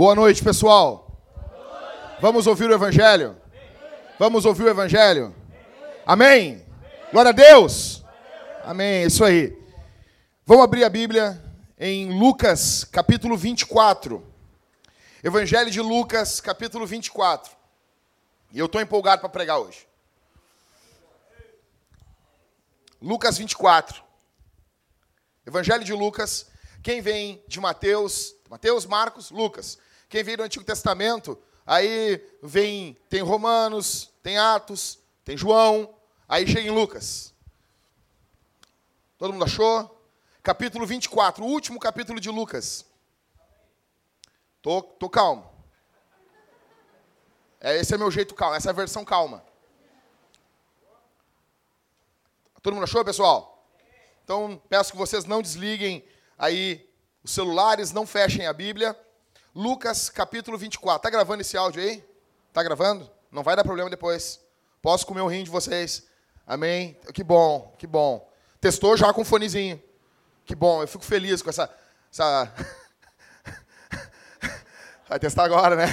Boa noite, pessoal. Vamos ouvir o Evangelho? Vamos ouvir o Evangelho? Amém? Glória a Deus! Amém, isso aí. Vamos abrir a Bíblia em Lucas, capítulo 24. Evangelho de Lucas, capítulo 24. E eu estou empolgado para pregar hoje. Lucas 24. Evangelho de Lucas. Quem vem de Mateus, Mateus, Marcos, Lucas. Quem vem do Antigo Testamento, aí vem, tem Romanos, tem Atos, tem João, aí chega em Lucas. Todo mundo achou? Capítulo 24, o último capítulo de Lucas. Tô, tô calmo. É, esse é meu jeito calmo, essa é a versão calma. Todo mundo achou, pessoal? Então, peço que vocês não desliguem aí os celulares, não fechem a Bíblia. Lucas capítulo 24. Tá gravando esse áudio aí? Tá gravando? Não vai dar problema depois. Posso comer o rim de vocês. Amém? Que bom, que bom. Testou já com fonezinho. Que bom, eu fico feliz com essa. essa... Vai testar agora, né?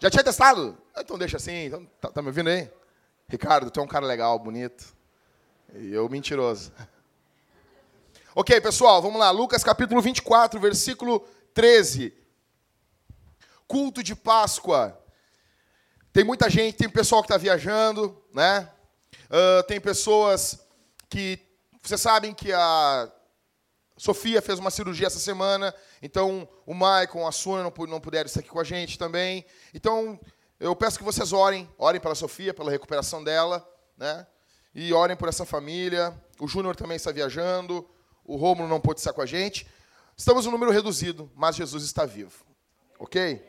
Já tinha testado? Então deixa assim. Então, tá, tá me ouvindo aí? Ricardo, tu é um cara legal, bonito. E eu mentiroso. Ok, pessoal, vamos lá. Lucas capítulo 24, versículo 13. Culto de Páscoa. Tem muita gente, tem pessoal que está viajando, né? Uh, tem pessoas que. Vocês sabem que a Sofia fez uma cirurgia essa semana, então o Maicon, a Suna não, não puderam estar aqui com a gente também. Então, eu peço que vocês orem, orem pela Sofia, pela recuperação dela, né? E orem por essa família. O Júnior também está viajando o Rômulo não pôde estar com a gente. Estamos um número reduzido, mas Jesus está vivo. Ok?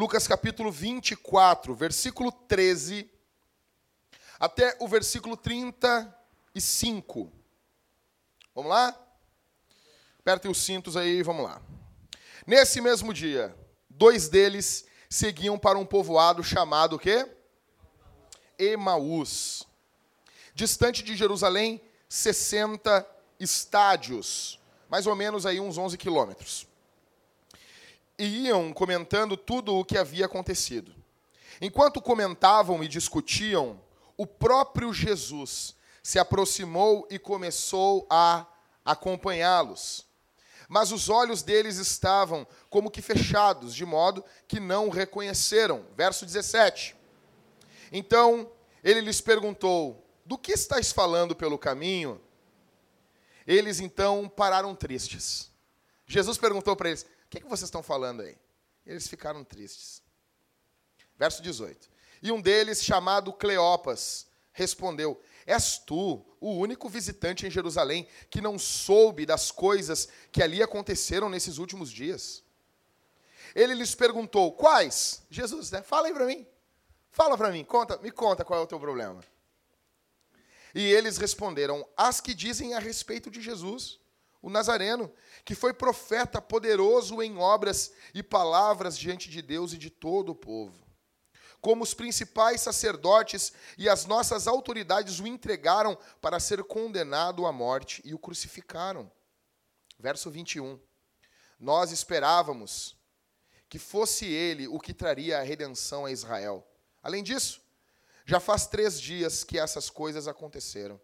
Lucas capítulo 24, versículo 13 até o versículo 35. Vamos lá? Apertem os cintos aí, vamos lá. Nesse mesmo dia, dois deles seguiam para um povoado chamado quê? Emaús. Distante de Jerusalém, 60 estádios, mais ou menos aí uns 11 quilômetros. E iam comentando tudo o que havia acontecido. Enquanto comentavam e discutiam, o próprio Jesus se aproximou e começou a acompanhá-los. Mas os olhos deles estavam como que fechados, de modo que não o reconheceram. Verso 17. Então ele lhes perguntou: Do que estáis falando pelo caminho? Eles então pararam tristes. Jesus perguntou para eles: que, é que vocês estão falando aí? Eles ficaram tristes. Verso 18. E um deles, chamado Cleopas, respondeu: És tu o único visitante em Jerusalém que não soube das coisas que ali aconteceram nesses últimos dias? Ele lhes perguntou: Quais? Jesus, né? Fala aí para mim. Fala para mim, conta, me conta qual é o teu problema. E eles responderam: As que dizem a respeito de Jesus, o Nazareno, que foi profeta poderoso em obras e palavras diante de Deus e de todo o povo. Como os principais sacerdotes e as nossas autoridades o entregaram para ser condenado à morte e o crucificaram. Verso 21. Nós esperávamos que fosse ele o que traria a redenção a Israel. Além disso, já faz três dias que essas coisas aconteceram.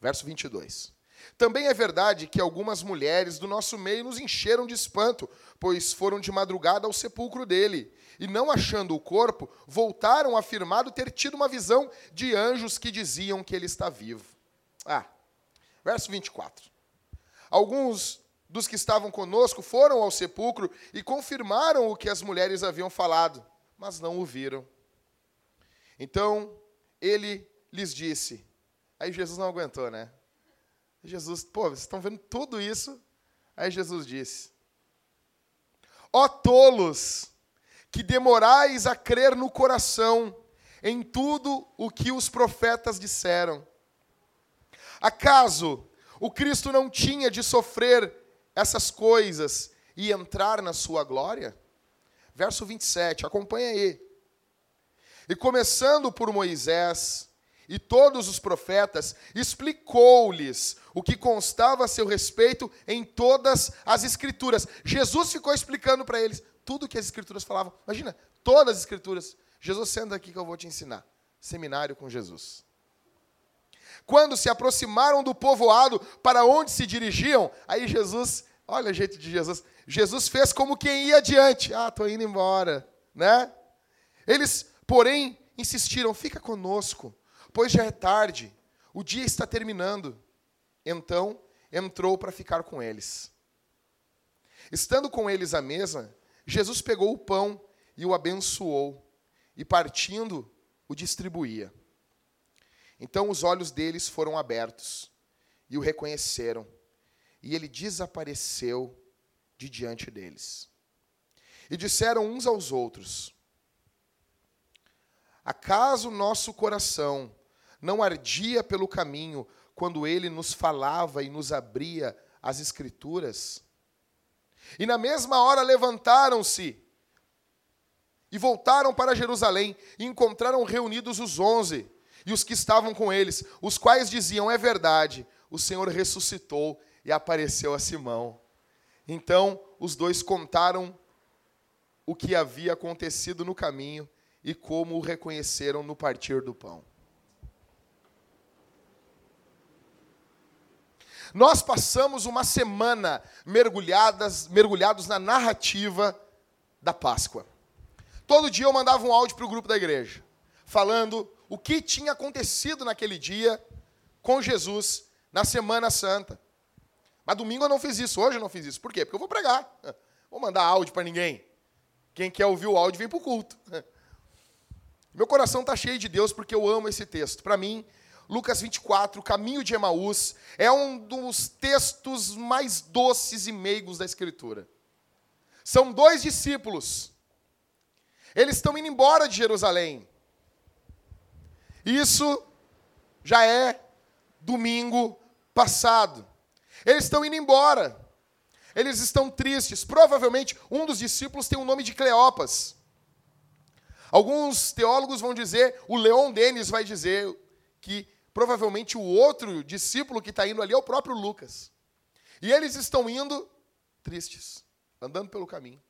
Verso 22. Também é verdade que algumas mulheres do nosso meio nos encheram de espanto, pois foram de madrugada ao sepulcro dele, e não achando o corpo, voltaram afirmado ter tido uma visão de anjos que diziam que ele está vivo. Ah, verso 24. Alguns dos que estavam conosco foram ao sepulcro e confirmaram o que as mulheres haviam falado, mas não o viram. Então ele lhes disse. Aí Jesus não aguentou, né? Jesus, pô, vocês estão vendo tudo isso? Aí Jesus disse: Ó tolos, que demorais a crer no coração em tudo o que os profetas disseram. Acaso o Cristo não tinha de sofrer essas coisas e entrar na sua glória? Verso 27, acompanha aí. E começando por Moisés e todos os profetas, explicou-lhes o que constava a seu respeito em todas as Escrituras. Jesus ficou explicando para eles tudo que as Escrituras falavam. Imagina, todas as Escrituras. Jesus, senta aqui que eu vou te ensinar. Seminário com Jesus. Quando se aproximaram do povoado para onde se dirigiam, aí Jesus, olha o jeito de Jesus, Jesus fez como quem ia adiante. Ah, estou indo embora, né? Eles, porém, insistiram: fica conosco, pois já é tarde, o dia está terminando. Então entrou para ficar com eles. Estando com eles à mesa, Jesus pegou o pão e o abençoou, e partindo, o distribuía. Então os olhos deles foram abertos e o reconheceram, e ele desapareceu de diante deles. E disseram uns aos outros: Acaso nosso coração não ardia pelo caminho quando ele nos falava e nos abria as Escrituras? E na mesma hora levantaram-se e voltaram para Jerusalém e encontraram reunidos os onze e os que estavam com eles, os quais diziam: É verdade, o Senhor ressuscitou e apareceu a Simão. Então os dois contaram o que havia acontecido no caminho e como o reconheceram no partir do pão. Nós passamos uma semana mergulhadas, mergulhados na narrativa da Páscoa. Todo dia eu mandava um áudio para o grupo da igreja, falando o que tinha acontecido naquele dia com Jesus na Semana Santa. Mas domingo eu não fiz isso, hoje eu não fiz isso. Por quê? Porque eu vou pregar. Vou mandar áudio para ninguém. Quem quer ouvir o áudio vem para o culto. Meu coração está cheio de Deus porque eu amo esse texto. Para mim, Lucas 24, Caminho de Emaús, é um dos textos mais doces e meigos da Escritura. São dois discípulos. Eles estão indo embora de Jerusalém. Isso já é domingo passado. Eles estão indo embora. Eles estão tristes. Provavelmente um dos discípulos tem o nome de Cleopas. Alguns teólogos vão dizer, o Leon Denis vai dizer que provavelmente o outro discípulo que está indo ali é o próprio Lucas. E eles estão indo tristes, andando pelo caminho.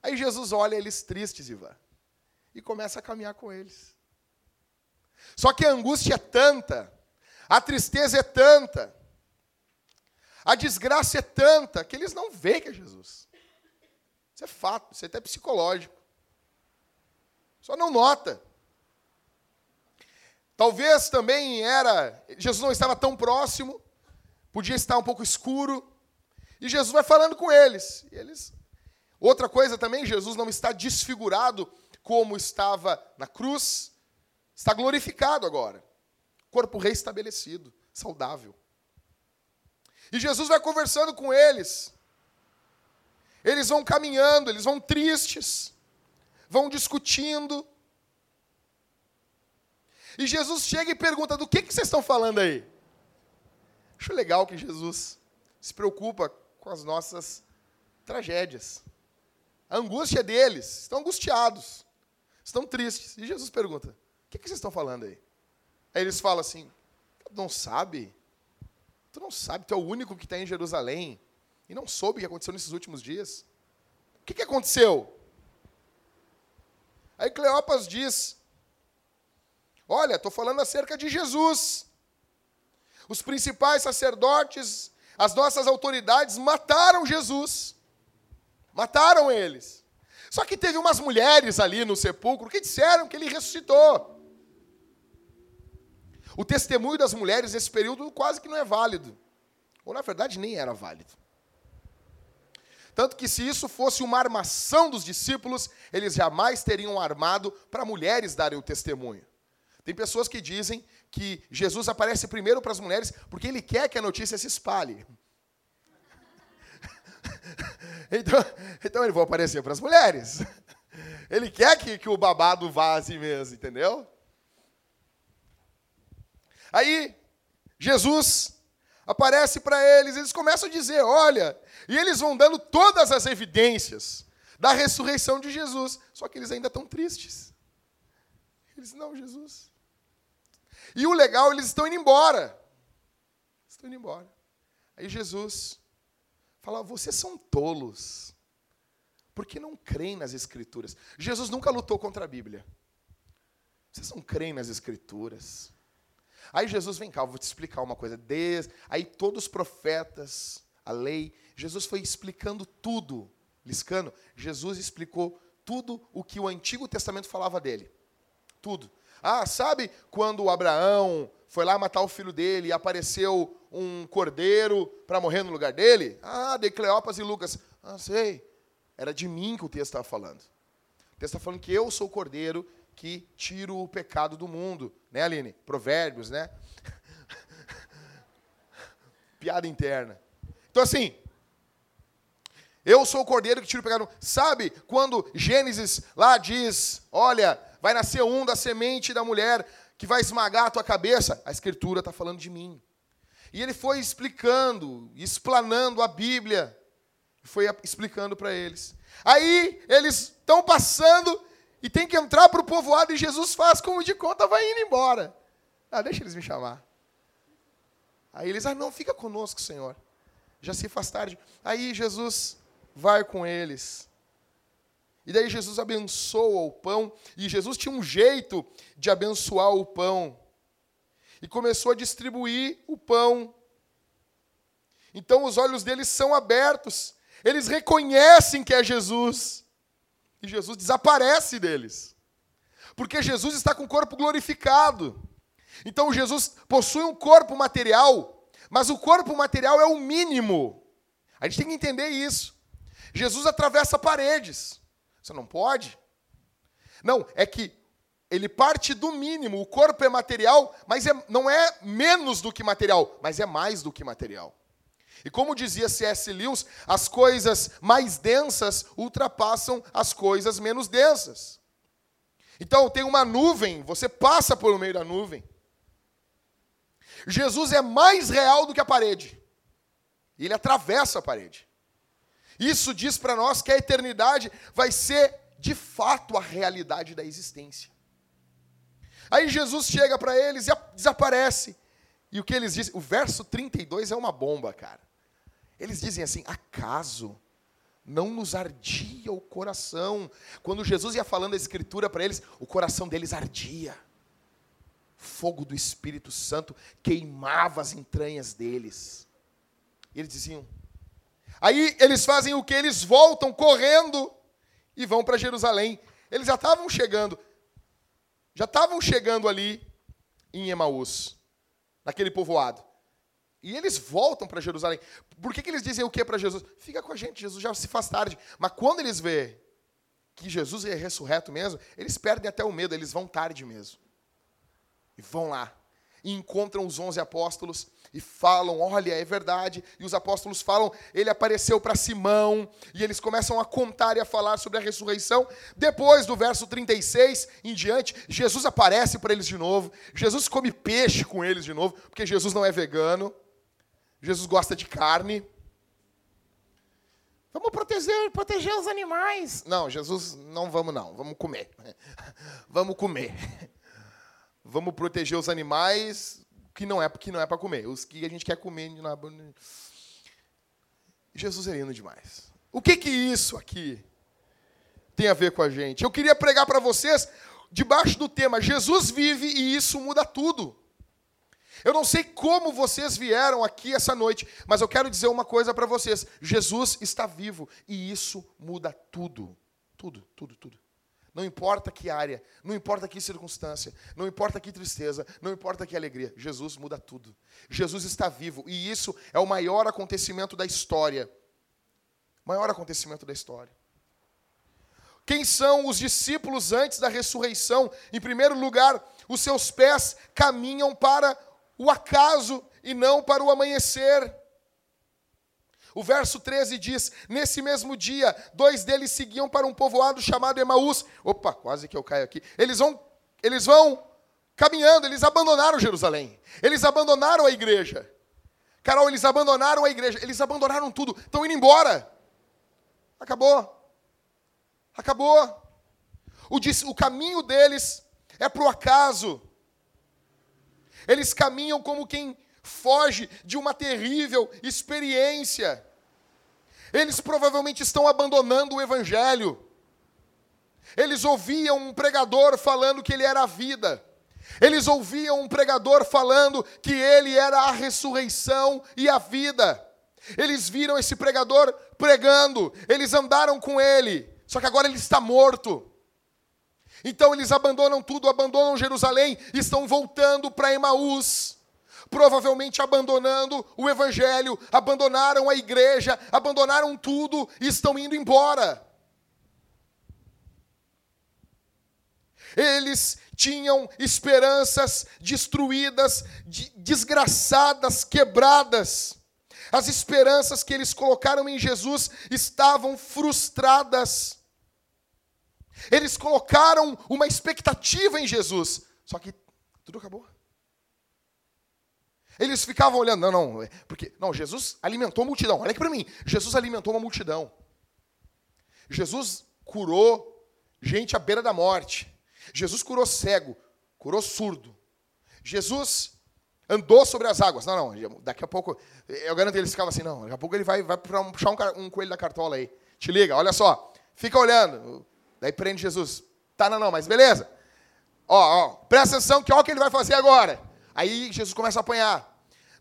Aí Jesus olha eles tristes, Ivan, e começa a caminhar com eles. Só que a angústia é tanta, a tristeza é tanta, a desgraça é tanta, que eles não veem que é Jesus. Isso é fato, isso é até psicológico. Só não nota. Talvez também era, Jesus não estava tão próximo, podia estar um pouco escuro, e Jesus vai falando com eles. Eles Outra coisa também, Jesus não está desfigurado como estava na cruz, está glorificado agora. Corpo reestabelecido, saudável. E Jesus vai conversando com eles. Eles vão caminhando, eles vão tristes vão discutindo. E Jesus chega e pergunta: do que, que vocês estão falando aí? Acho legal que Jesus se preocupa com as nossas tragédias. A angústia deles, estão angustiados, estão tristes. E Jesus pergunta: o que, que vocês estão falando aí? Aí eles falam assim: não sabe? Tu não sabe, tu é o único que está em Jerusalém e não soube o que aconteceu nesses últimos dias. O que, que aconteceu? Aí Cleopas diz: Olha, estou falando acerca de Jesus. Os principais sacerdotes, as nossas autoridades mataram Jesus. Mataram eles. Só que teve umas mulheres ali no sepulcro que disseram que ele ressuscitou. O testemunho das mulheres nesse período quase que não é válido. Ou, na verdade, nem era válido. Tanto que, se isso fosse uma armação dos discípulos, eles jamais teriam armado para mulheres darem o testemunho. Tem pessoas que dizem que Jesus aparece primeiro para as mulheres porque ele quer que a notícia se espalhe. então, então ele vai aparecer para as mulheres. Ele quer que, que o babado assim mesmo, entendeu? Aí, Jesus aparece para eles, eles começam a dizer: olha, e eles vão dando todas as evidências da ressurreição de Jesus, só que eles ainda estão tristes. Eles, não, Jesus. E o legal, eles estão indo embora. Estão indo embora. Aí Jesus fala: vocês são tolos. Porque não creem nas Escrituras. Jesus nunca lutou contra a Bíblia. Vocês não creem nas Escrituras. Aí Jesus, vem cá, eu vou te explicar uma coisa. Desde... Aí todos os profetas, a lei, Jesus foi explicando tudo. Liscano, Jesus explicou tudo o que o Antigo Testamento falava dele. Tudo. Ah, sabe quando Abraão foi lá matar o filho dele e apareceu um cordeiro para morrer no lugar dele? Ah, de Cleopas e Lucas. Ah, sei. Era de mim que o texto estava falando. O texto está falando que eu sou o cordeiro que tiro o pecado do mundo. Né, Aline? Provérbios, né? Piada interna. Então, assim, eu sou o cordeiro que tira o pecado. Sabe quando Gênesis lá diz: Olha, vai nascer um da semente da mulher que vai esmagar a tua cabeça? A Escritura está falando de mim. E ele foi explicando, explanando a Bíblia. Foi explicando para eles. Aí eles estão passando e tem que entrar para o povoado e Jesus faz como de conta, vai indo embora. Ah, deixa eles me chamar. Aí eles, ah, não, fica conosco, Senhor. Já se faz tarde. Aí Jesus vai com eles. E daí Jesus abençoa o pão, e Jesus tinha um jeito de abençoar o pão. E começou a distribuir o pão. Então os olhos deles são abertos. Eles reconhecem que é Jesus. E Jesus desaparece deles. Porque Jesus está com o corpo glorificado. Então Jesus possui um corpo material, mas o corpo material é o mínimo. A gente tem que entender isso. Jesus atravessa paredes. Você não pode? Não, é que ele parte do mínimo. O corpo é material, mas é, não é menos do que material, mas é mais do que material. E como dizia C.S. Lewis, as coisas mais densas ultrapassam as coisas menos densas. Então, tem uma nuvem, você passa por meio da nuvem. Jesus é mais real do que a parede. Ele atravessa a parede. Isso diz para nós que a eternidade vai ser, de fato, a realidade da existência. Aí Jesus chega para eles e desaparece. E o que eles dizem? O verso 32 é uma bomba, cara. Eles dizem assim: acaso não nos ardia o coração? Quando Jesus ia falando a escritura para eles, o coração deles ardia. Fogo do Espírito Santo queimava as entranhas deles. E eles diziam: Aí eles fazem o que? Eles voltam correndo e vão para Jerusalém. Eles já estavam chegando, já estavam chegando ali em Emaús, naquele povoado. E eles voltam para Jerusalém. Por que, que eles dizem o que para Jesus? Fica com a gente, Jesus já se faz tarde. Mas quando eles vê que Jesus é ressurreto mesmo, eles perdem até o medo, eles vão tarde mesmo. E vão lá. E encontram os onze apóstolos e falam: Olha, é verdade. E os apóstolos falam: Ele apareceu para Simão. E eles começam a contar e a falar sobre a ressurreição. Depois do verso 36 em diante, Jesus aparece para eles de novo. Jesus come peixe com eles de novo, porque Jesus não é vegano. Jesus gosta de carne. Vamos proteger, proteger os animais. Não, Jesus, não vamos não. Vamos comer. Vamos comer. Vamos proteger os animais que não é que não é para comer, os que a gente quer comer. Jesus é lindo demais. O que que isso aqui tem a ver com a gente? Eu queria pregar para vocês debaixo do tema Jesus vive e isso muda tudo. Eu não sei como vocês vieram aqui essa noite, mas eu quero dizer uma coisa para vocês: Jesus está vivo e isso muda tudo. Tudo, tudo, tudo. Não importa que área, não importa que circunstância, não importa que tristeza, não importa que alegria, Jesus muda tudo. Jesus está vivo e isso é o maior acontecimento da história. Maior acontecimento da história. Quem são os discípulos antes da ressurreição? Em primeiro lugar, os seus pés caminham para o acaso e não para o amanhecer. O verso 13 diz: Nesse mesmo dia, dois deles seguiam para um povoado chamado Emaús. Opa, quase que eu caio aqui. Eles vão, eles vão caminhando, eles abandonaram Jerusalém. Eles abandonaram a igreja. Carol, eles abandonaram a igreja. Eles abandonaram tudo. Estão indo embora. Acabou. Acabou. O, o caminho deles é para o acaso. Eles caminham como quem foge de uma terrível experiência. Eles provavelmente estão abandonando o Evangelho. Eles ouviam um pregador falando que ele era a vida. Eles ouviam um pregador falando que ele era a ressurreição e a vida. Eles viram esse pregador pregando, eles andaram com ele, só que agora ele está morto. Então eles abandonam tudo, abandonam Jerusalém, estão voltando para Emaús provavelmente abandonando o evangelho, abandonaram a igreja, abandonaram tudo e estão indo embora. Eles tinham esperanças destruídas, desgraçadas, quebradas. As esperanças que eles colocaram em Jesus estavam frustradas. Eles colocaram uma expectativa em Jesus, só que tudo acabou. Eles ficavam olhando, não, não, é, porque não, Jesus alimentou a multidão. Olha aqui para mim, Jesus alimentou uma multidão. Jesus curou gente à beira da morte. Jesus curou cego, curou surdo. Jesus andou sobre as águas. Não, não, daqui a pouco, eu garanto eles ficavam assim, não, daqui a pouco ele vai, vai puxar um, um coelho da cartola aí. Te liga, olha só, fica olhando. Daí prende Jesus. Tá, não, não, mas beleza. Ó, ó, presta atenção que olha o que ele vai fazer agora. Aí Jesus começa a apanhar.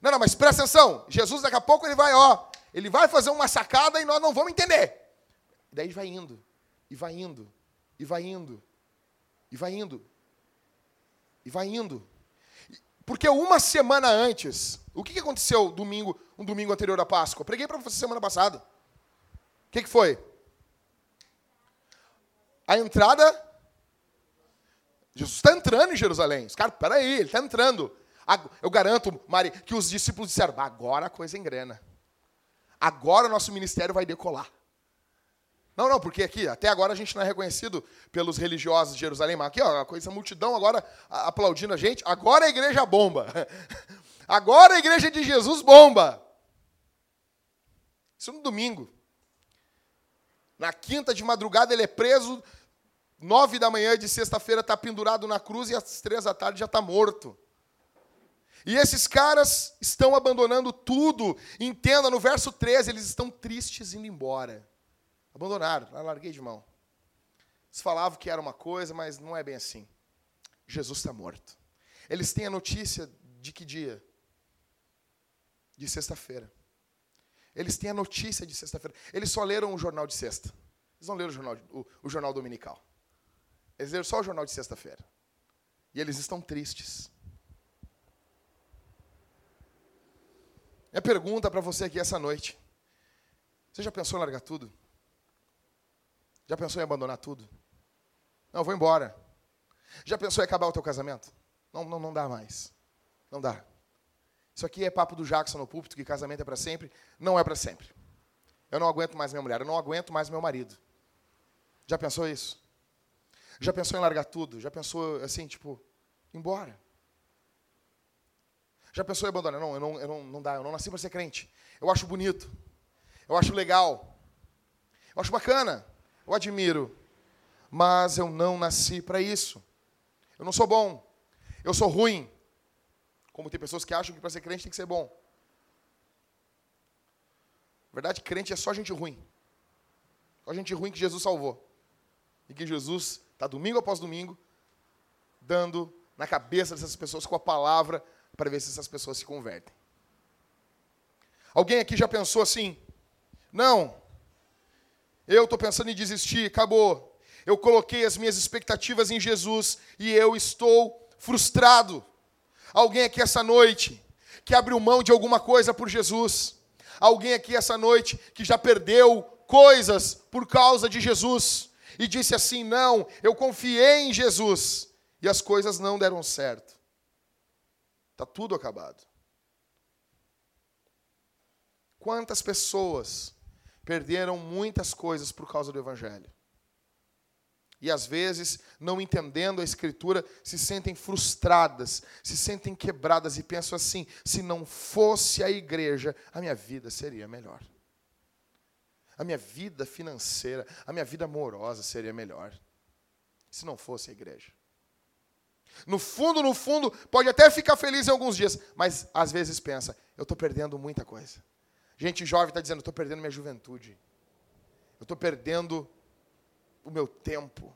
Não, não, mas presta atenção. Jesus daqui a pouco ele vai, ó, ele vai fazer uma sacada e nós não vamos entender. Daí vai indo, e vai indo, e vai indo, e vai indo, e vai indo. Porque uma semana antes, o que aconteceu domingo, um domingo anterior à Páscoa? Eu preguei para você semana passada. O que, que foi? A entrada. Jesus está entrando em Jerusalém. Os caras, peraí, ele está entrando. Eu garanto, Mari, que os discípulos disseram: agora a coisa engrena. Agora o nosso ministério vai decolar. Não, não, porque aqui, até agora a gente não é reconhecido pelos religiosos de Jerusalém, mas aqui, ó, a coisa, a multidão agora aplaudindo a gente. Agora a igreja bomba. Agora a igreja de Jesus bomba. Isso no domingo. Na quinta de madrugada ele é preso, nove da manhã de sexta-feira está pendurado na cruz e às três da tarde já está morto. E esses caras estão abandonando tudo. Entenda, no verso 13, eles estão tristes indo embora. Abandonaram, larguei de mão. Eles falavam que era uma coisa, mas não é bem assim. Jesus está morto. Eles têm a notícia de que dia? De sexta-feira. Eles têm a notícia de sexta-feira. Eles só leram o jornal de sexta. Eles não leram o jornal, o, o jornal dominical. Eles leram só o jornal de sexta-feira. E eles estão tristes. Minha pergunta para você aqui essa noite. Você já pensou em largar tudo? Já pensou em abandonar tudo? Não, vou embora. Já pensou em acabar o teu casamento? Não, não, não dá mais. Não dá. Isso aqui é papo do Jackson no púlpito, que casamento é para sempre. Não é para sempre. Eu não aguento mais minha mulher, eu não aguento mais meu marido. Já pensou isso? Já pensou em largar tudo? Já pensou assim, tipo, embora? Já pensou em abandonar? Não, eu não, eu não, não dá, eu não nasci para ser crente. Eu acho bonito. Eu acho legal. Eu acho bacana. Eu admiro. Mas eu não nasci para isso. Eu não sou bom. Eu sou ruim. Como tem pessoas que acham que para ser crente tem que ser bom. Na verdade, crente é só gente ruim. Só gente ruim que Jesus salvou. E que Jesus está domingo após domingo dando na cabeça dessas pessoas com a palavra para ver se essas pessoas se convertem. Alguém aqui já pensou assim? Não, eu estou pensando em desistir, acabou. Eu coloquei as minhas expectativas em Jesus e eu estou frustrado. Alguém aqui essa noite que abriu mão de alguma coisa por Jesus. Alguém aqui essa noite que já perdeu coisas por causa de Jesus e disse assim: Não, eu confiei em Jesus e as coisas não deram certo. Está tudo acabado. Quantas pessoas perderam muitas coisas por causa do Evangelho? E às vezes, não entendendo a Escritura, se sentem frustradas, se sentem quebradas e pensam assim: se não fosse a igreja, a minha vida seria melhor. A minha vida financeira, a minha vida amorosa seria melhor. Se não fosse a igreja. No fundo, no fundo, pode até ficar feliz em alguns dias, mas às vezes pensa: eu estou perdendo muita coisa. Gente jovem está dizendo: estou perdendo minha juventude. Eu estou perdendo o meu tempo.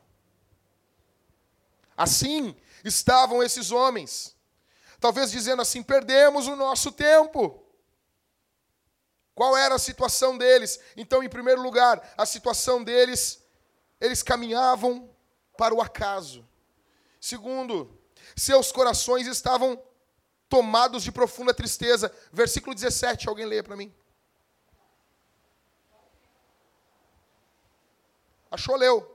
Assim estavam esses homens. Talvez dizendo assim: perdemos o nosso tempo. Qual era a situação deles? Então, em primeiro lugar, a situação deles, eles caminhavam para o acaso. Segundo, seus corações estavam tomados de profunda tristeza. Versículo 17, alguém leia para mim. Achou, leu.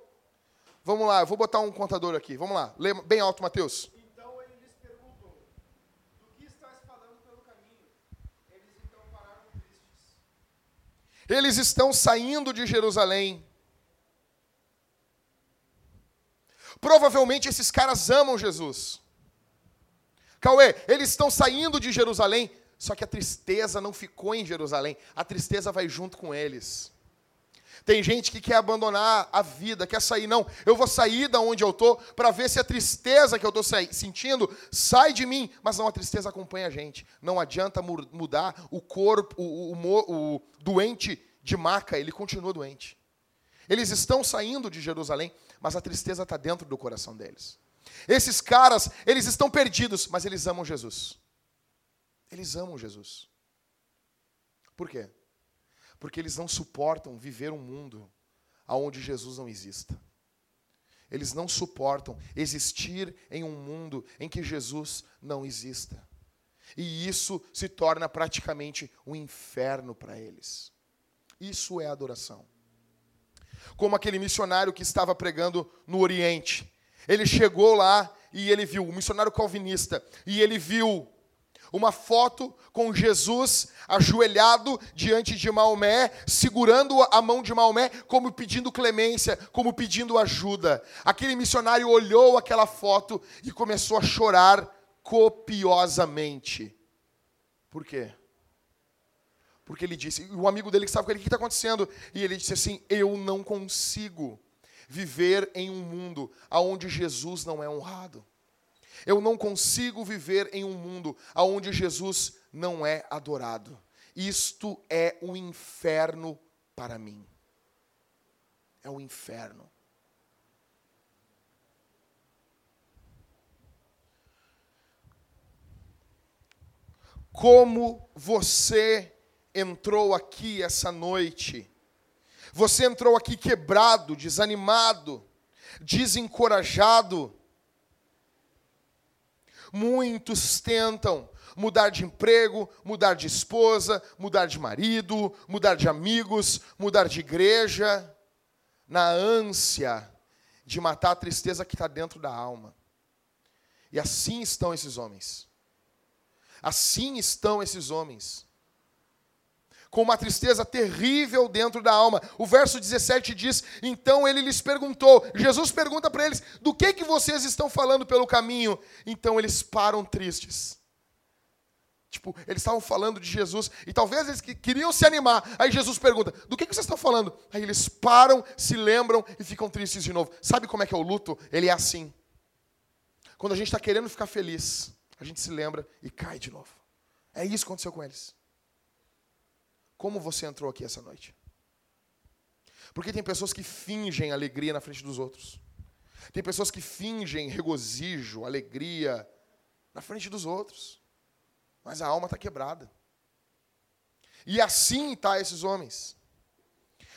Vamos lá, eu vou botar um contador aqui. Vamos lá, lê bem alto, Mateus. Então ele lhes perguntou: Do que estás falando pelo caminho? Eles então pararam tristes. Eles estão saindo de Jerusalém. Provavelmente esses caras amam Jesus. Cauê, eles estão saindo de Jerusalém, só que a tristeza não ficou em Jerusalém, a tristeza vai junto com eles. Tem gente que quer abandonar a vida, quer sair, não, eu vou sair da onde eu estou para ver se a tristeza que eu estou sentindo sai de mim, mas não, a tristeza acompanha a gente. Não adianta mudar o corpo, o, o, o doente de maca, ele continua doente. Eles estão saindo de Jerusalém, mas a tristeza está dentro do coração deles. Esses caras, eles estão perdidos, mas eles amam Jesus. Eles amam Jesus. Por quê? Porque eles não suportam viver um mundo onde Jesus não exista. Eles não suportam existir em um mundo em que Jesus não exista. E isso se torna praticamente um inferno para eles. Isso é adoração. Como aquele missionário que estava pregando no Oriente. Ele chegou lá e ele viu, o missionário calvinista, e ele viu uma foto com Jesus ajoelhado diante de Maomé, segurando a mão de Maomé, como pedindo clemência, como pedindo ajuda. Aquele missionário olhou aquela foto e começou a chorar copiosamente. Por quê? Porque ele disse, o amigo dele que estava com ele, o que está acontecendo? E ele disse assim: Eu não consigo viver em um mundo onde Jesus não é honrado. Eu não consigo viver em um mundo onde Jesus não é adorado. Isto é um inferno para mim. É um inferno. Como você entrou aqui essa noite? Você entrou aqui quebrado, desanimado, desencorajado, Muitos tentam mudar de emprego, mudar de esposa, mudar de marido, mudar de amigos, mudar de igreja, na ânsia de matar a tristeza que está dentro da alma. E assim estão esses homens. Assim estão esses homens com uma tristeza terrível dentro da alma. O verso 17 diz: Então ele lhes perguntou, Jesus pergunta para eles: Do que que vocês estão falando pelo caminho? Então eles param tristes. Tipo, eles estavam falando de Jesus e talvez eles queriam se animar. Aí Jesus pergunta: Do que, que vocês estão falando? Aí eles param, se lembram e ficam tristes de novo. Sabe como é que é o luto? Ele é assim. Quando a gente está querendo ficar feliz, a gente se lembra e cai de novo. É isso que aconteceu com eles. Como você entrou aqui essa noite? Porque tem pessoas que fingem alegria na frente dos outros. Tem pessoas que fingem regozijo, alegria na frente dos outros. Mas a alma está quebrada. E assim está esses homens.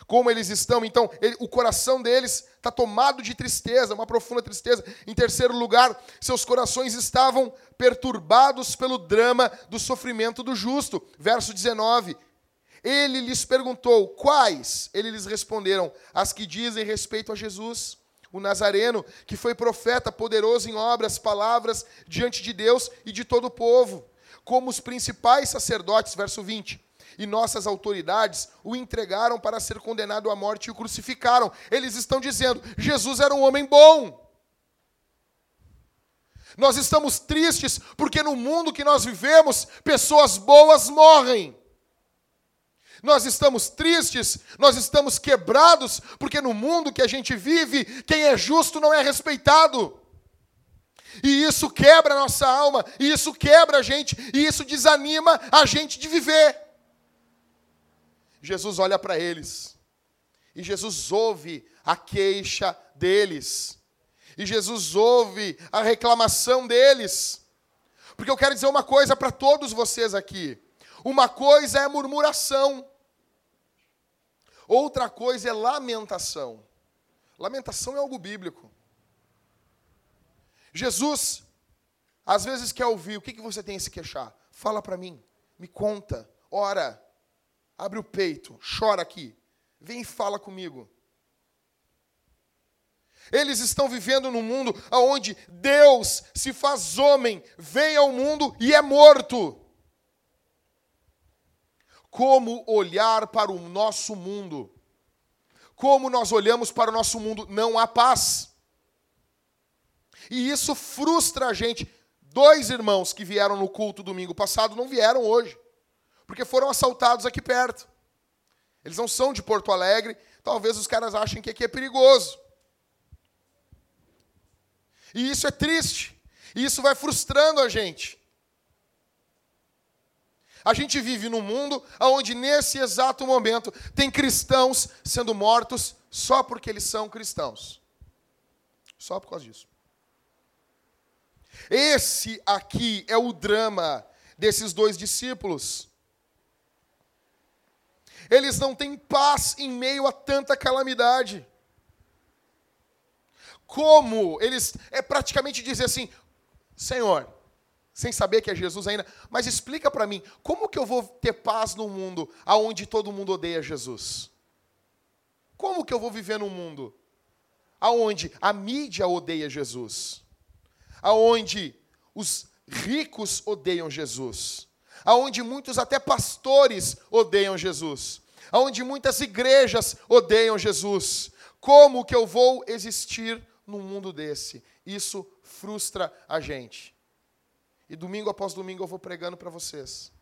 Como eles estão, então, ele, o coração deles está tomado de tristeza, uma profunda tristeza. Em terceiro lugar, seus corações estavam perturbados pelo drama do sofrimento do justo. Verso 19: ele lhes perguntou quais? Eles lhes responderam: as que dizem respeito a Jesus, o Nazareno, que foi profeta poderoso em obras, palavras diante de Deus e de todo o povo, como os principais sacerdotes, verso 20. E nossas autoridades o entregaram para ser condenado à morte e o crucificaram. Eles estão dizendo: Jesus era um homem bom. Nós estamos tristes porque no mundo que nós vivemos, pessoas boas morrem. Nós estamos tristes, nós estamos quebrados, porque no mundo que a gente vive, quem é justo não é respeitado. E isso quebra a nossa alma, e isso quebra a gente, e isso desanima a gente de viver. Jesus olha para eles, e Jesus ouve a queixa deles, e Jesus ouve a reclamação deles. Porque eu quero dizer uma coisa para todos vocês aqui: uma coisa é murmuração, outra coisa é lamentação. Lamentação é algo bíblico. Jesus, às vezes, quer ouvir: o que, que você tem a se queixar? Fala para mim, me conta, ora, abre o peito, chora aqui, vem e fala comigo. Eles estão vivendo num mundo onde Deus se faz homem, vem ao mundo e é morto. Como olhar para o nosso mundo? Como nós olhamos para o nosso mundo? Não há paz. E isso frustra a gente. Dois irmãos que vieram no culto domingo passado não vieram hoje, porque foram assaltados aqui perto. Eles não são de Porto Alegre, talvez os caras achem que aqui é perigoso. E isso é triste. E isso vai frustrando a gente. A gente vive num mundo onde, nesse exato momento, tem cristãos sendo mortos só porque eles são cristãos. Só por causa disso. Esse aqui é o drama desses dois discípulos. Eles não têm paz em meio a tanta calamidade como eles é praticamente dizer assim: Senhor, sem saber que é Jesus ainda, mas explica para mim, como que eu vou ter paz num mundo aonde todo mundo odeia Jesus? Como que eu vou viver num mundo aonde a mídia odeia Jesus? Aonde os ricos odeiam Jesus? Aonde muitos até pastores odeiam Jesus? Aonde muitas igrejas odeiam Jesus? Como que eu vou existir num mundo desse. Isso frustra a gente. E domingo após domingo eu vou pregando para vocês.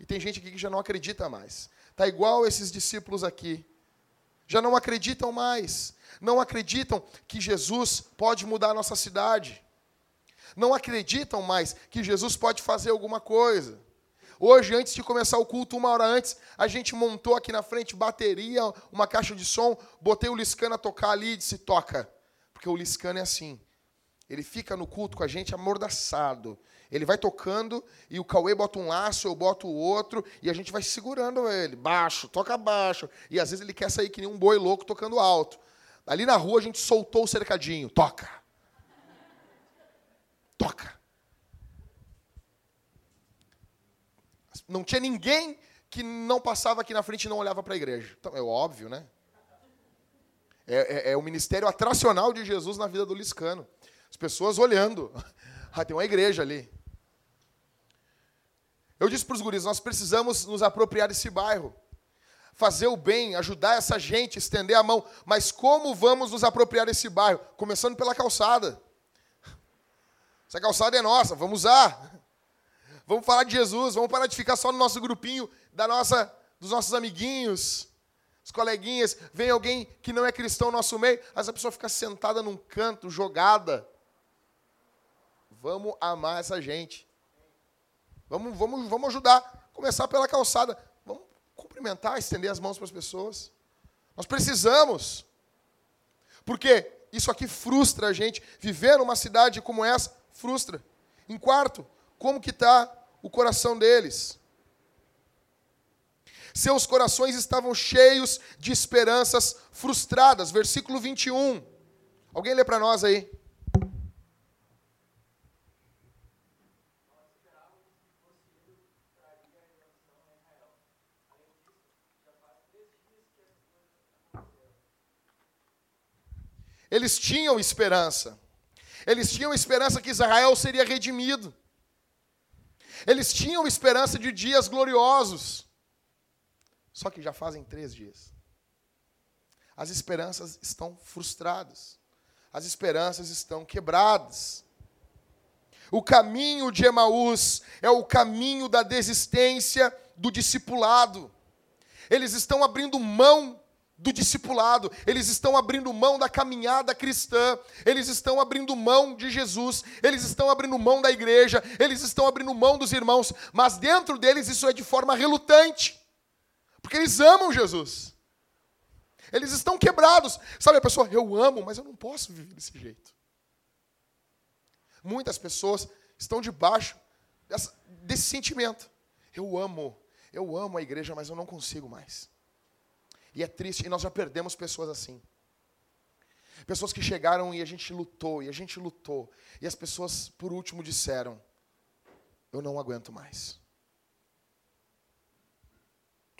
E tem gente aqui que já não acredita mais. Tá igual esses discípulos aqui. Já não acreditam mais. Não acreditam que Jesus pode mudar a nossa cidade. Não acreditam mais que Jesus pode fazer alguma coisa. Hoje, antes de começar o culto, uma hora antes, a gente montou aqui na frente bateria, uma caixa de som, botei o Liscana a tocar ali e disse: toca. Porque o Liscano é assim. Ele fica no culto com a gente amordaçado. Ele vai tocando e o Cauê bota um laço, eu boto o outro, e a gente vai segurando ele. Baixo, toca baixo. E às vezes ele quer sair que nem um boi louco tocando alto. Ali na rua a gente soltou o cercadinho. Toca. Toca. Não tinha ninguém que não passava aqui na frente e não olhava para a igreja. Então, é óbvio, né? É, é, é, o ministério atracional de Jesus na vida do Liscano. As pessoas olhando. Ah, tem uma igreja ali. Eu disse para os guris, nós precisamos nos apropriar desse bairro. Fazer o bem, ajudar essa gente, estender a mão. Mas como vamos nos apropriar desse bairro? Começando pela calçada. Essa calçada é nossa, vamos usar. Vamos falar de Jesus, vamos parar de ficar só no nosso grupinho, da nossa, dos nossos amiguinhos os coleguinhas, vem alguém que não é cristão no nosso meio, essa pessoa fica sentada num canto, jogada. Vamos amar essa gente. Vamos, vamos, vamos ajudar. Começar pela calçada. Vamos cumprimentar, estender as mãos para as pessoas. Nós precisamos. Porque isso aqui frustra a gente. Viver numa cidade como essa frustra. Em quarto, como que está o coração deles? Seus corações estavam cheios de esperanças frustradas. Versículo 21. Alguém lê para nós aí. Eles tinham esperança. Eles tinham esperança que Israel seria redimido. Eles tinham esperança de dias gloriosos. Só que já fazem três dias. As esperanças estão frustradas. As esperanças estão quebradas. O caminho de Emaús é o caminho da desistência do discipulado. Eles estão abrindo mão do discipulado, eles estão abrindo mão da caminhada cristã, eles estão abrindo mão de Jesus, eles estão abrindo mão da igreja, eles estão abrindo mão dos irmãos, mas dentro deles isso é de forma relutante, porque eles amam Jesus. Eles estão quebrados. Sabe a pessoa, eu amo, mas eu não posso viver desse jeito. Muitas pessoas estão debaixo dessa, desse sentimento. Eu amo, eu amo a igreja, mas eu não consigo mais. E é triste, e nós já perdemos pessoas assim. Pessoas que chegaram e a gente lutou, e a gente lutou, e as pessoas, por último, disseram: Eu não aguento mais.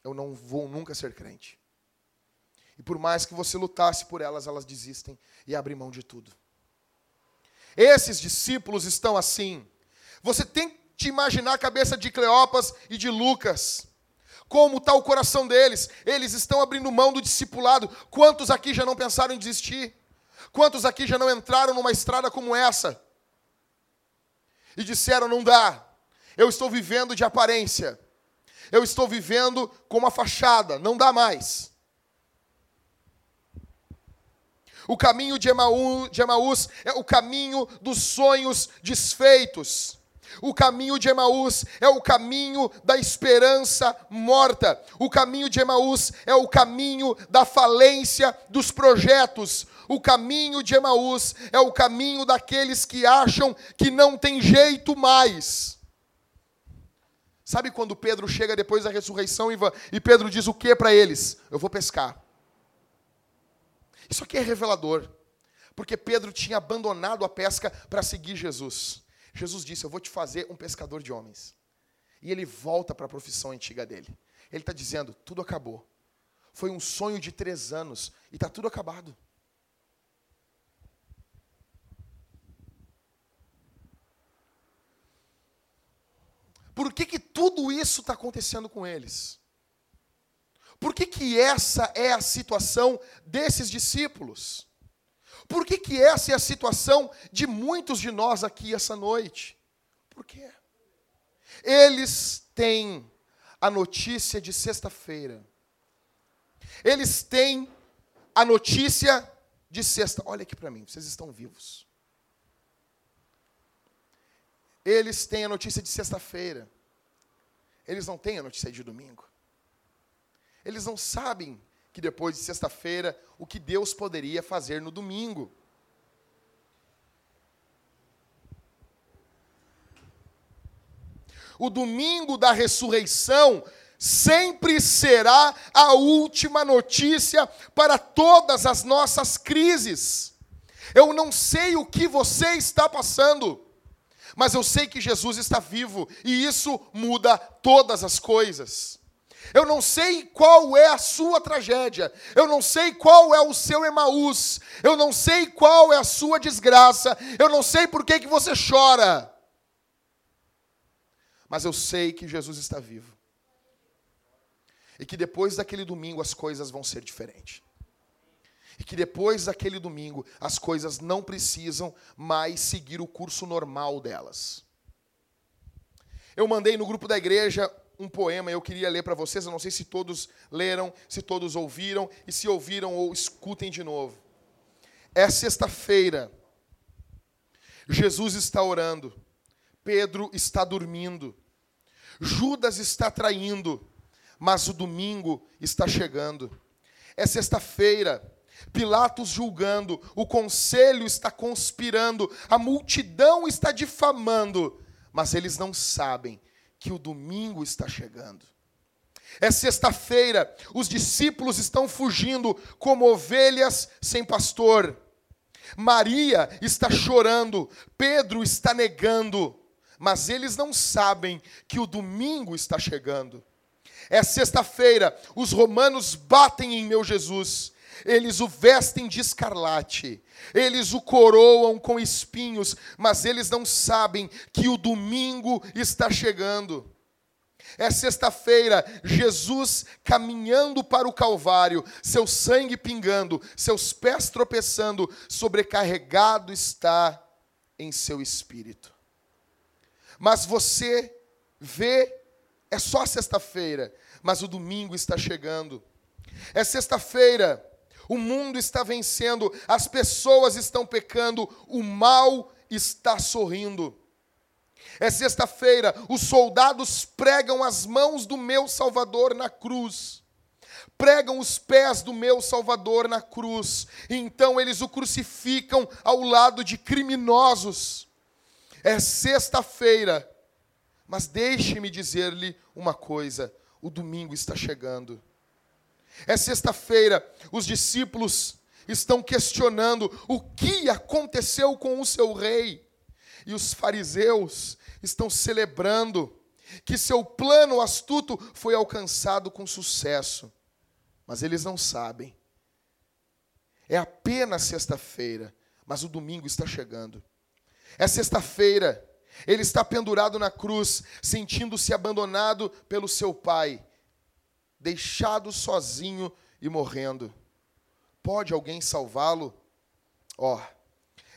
Eu não vou nunca ser crente. E por mais que você lutasse por elas, elas desistem e abrem mão de tudo. Esses discípulos estão assim. Você tem que imaginar a cabeça de Cleopas e de Lucas. Como está o coração deles? Eles estão abrindo mão do discipulado. Quantos aqui já não pensaram em desistir? Quantos aqui já não entraram numa estrada como essa? E disseram: não dá. Eu estou vivendo de aparência. Eu estou vivendo com uma fachada. Não dá mais. O caminho de Emaús, é o caminho dos sonhos desfeitos. O caminho de Emaús é o caminho da esperança morta. O caminho de Emaús é o caminho da falência dos projetos. O caminho de Emaús é o caminho daqueles que acham que não tem jeito mais. Sabe quando Pedro chega depois da ressurreição e Pedro diz o que para eles? Eu vou pescar. Isso aqui é revelador, porque Pedro tinha abandonado a pesca para seguir Jesus. Jesus disse: Eu vou te fazer um pescador de homens. E ele volta para a profissão antiga dele. Ele está dizendo: tudo acabou. Foi um sonho de três anos e está tudo acabado. Por que, que tudo isso está acontecendo com eles? Por que, que essa é a situação desses discípulos? Por que, que essa é a situação de muitos de nós aqui essa noite? Por quê? Eles têm a notícia de sexta-feira. Eles têm a notícia de sexta. Olha aqui para mim, vocês estão vivos. Eles têm a notícia de sexta-feira. Eles não têm a notícia de domingo. Eles não sabem que depois de sexta-feira o que Deus poderia fazer no domingo. O domingo da ressurreição sempre será a última notícia para todas as nossas crises. Eu não sei o que você está passando, mas eu sei que Jesus está vivo e isso muda todas as coisas. Eu não sei qual é a sua tragédia. Eu não sei qual é o seu Emaús. Eu não sei qual é a sua desgraça. Eu não sei por que, que você chora. Mas eu sei que Jesus está vivo. E que depois daquele domingo as coisas vão ser diferentes. E que depois daquele domingo as coisas não precisam mais seguir o curso normal delas. Eu mandei no grupo da igreja um poema, eu queria ler para vocês, eu não sei se todos leram, se todos ouviram, e se ouviram ou escutem de novo. É sexta-feira, Jesus está orando, Pedro está dormindo, Judas está traindo, mas o domingo está chegando. É sexta-feira, Pilatos julgando, o conselho está conspirando, a multidão está difamando, mas eles não sabem que o domingo está chegando. É sexta-feira, os discípulos estão fugindo como ovelhas sem pastor. Maria está chorando, Pedro está negando, mas eles não sabem que o domingo está chegando. É sexta-feira, os romanos batem em meu Jesus, eles o vestem de escarlate, eles o coroam com espinhos, mas eles não sabem que o domingo está chegando. É sexta-feira, Jesus caminhando para o Calvário, seu sangue pingando, seus pés tropeçando, sobrecarregado está em seu espírito. Mas você vê, é só sexta-feira, mas o domingo está chegando. É sexta-feira, o mundo está vencendo, as pessoas estão pecando, o mal está sorrindo. É sexta-feira, os soldados pregam as mãos do meu Salvador na cruz. Pregam os pés do meu Salvador na cruz. Então eles o crucificam ao lado de criminosos. É sexta-feira. Mas deixe-me dizer-lhe uma coisa: o domingo está chegando. É sexta-feira, os discípulos estão questionando o que aconteceu com o seu rei. E os fariseus estão celebrando que seu plano astuto foi alcançado com sucesso. Mas eles não sabem. É apenas sexta-feira, mas o domingo está chegando. É sexta-feira, ele está pendurado na cruz, sentindo-se abandonado pelo seu pai, deixado sozinho e morrendo. Pode alguém salvá-lo? Ó, oh,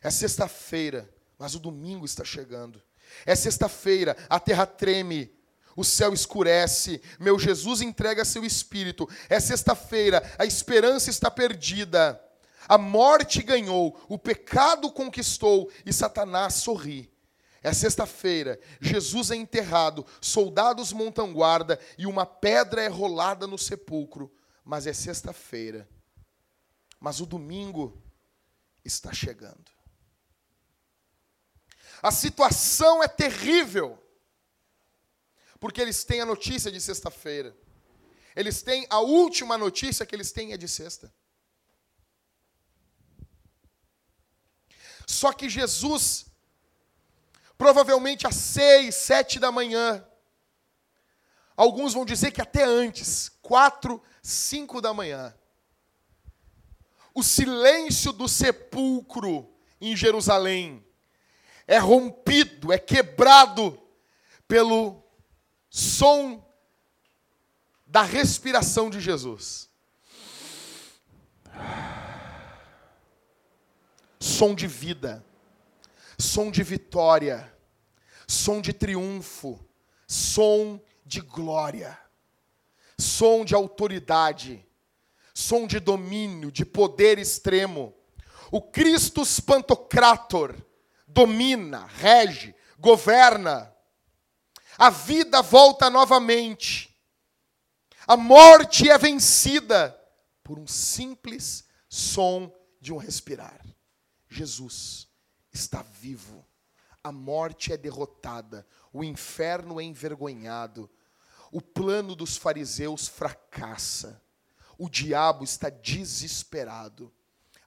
é sexta-feira, mas o domingo está chegando. É sexta-feira, a terra treme, o céu escurece, meu Jesus entrega seu espírito. É sexta-feira, a esperança está perdida. A morte ganhou, o pecado conquistou e Satanás sorri. É sexta-feira, Jesus é enterrado, soldados montam guarda e uma pedra é rolada no sepulcro. Mas é sexta-feira. Mas o domingo está chegando. A situação é terrível. Porque eles têm a notícia de sexta-feira. Eles têm a última notícia que eles têm é de sexta. Só que Jesus, provavelmente às seis, sete da manhã, alguns vão dizer que até antes, quatro, cinco da manhã, o silêncio do sepulcro em Jerusalém é rompido, é quebrado pelo som da respiração de Jesus. Som de vida, som de vitória, som de triunfo, som de glória, som de autoridade, som de domínio, de poder extremo. O Christus Pantocrator, domina, rege, governa. A vida volta novamente. A morte é vencida por um simples som de um respirar. Jesus está vivo. A morte é derrotada, o inferno é envergonhado. O plano dos fariseus fracassa. O diabo está desesperado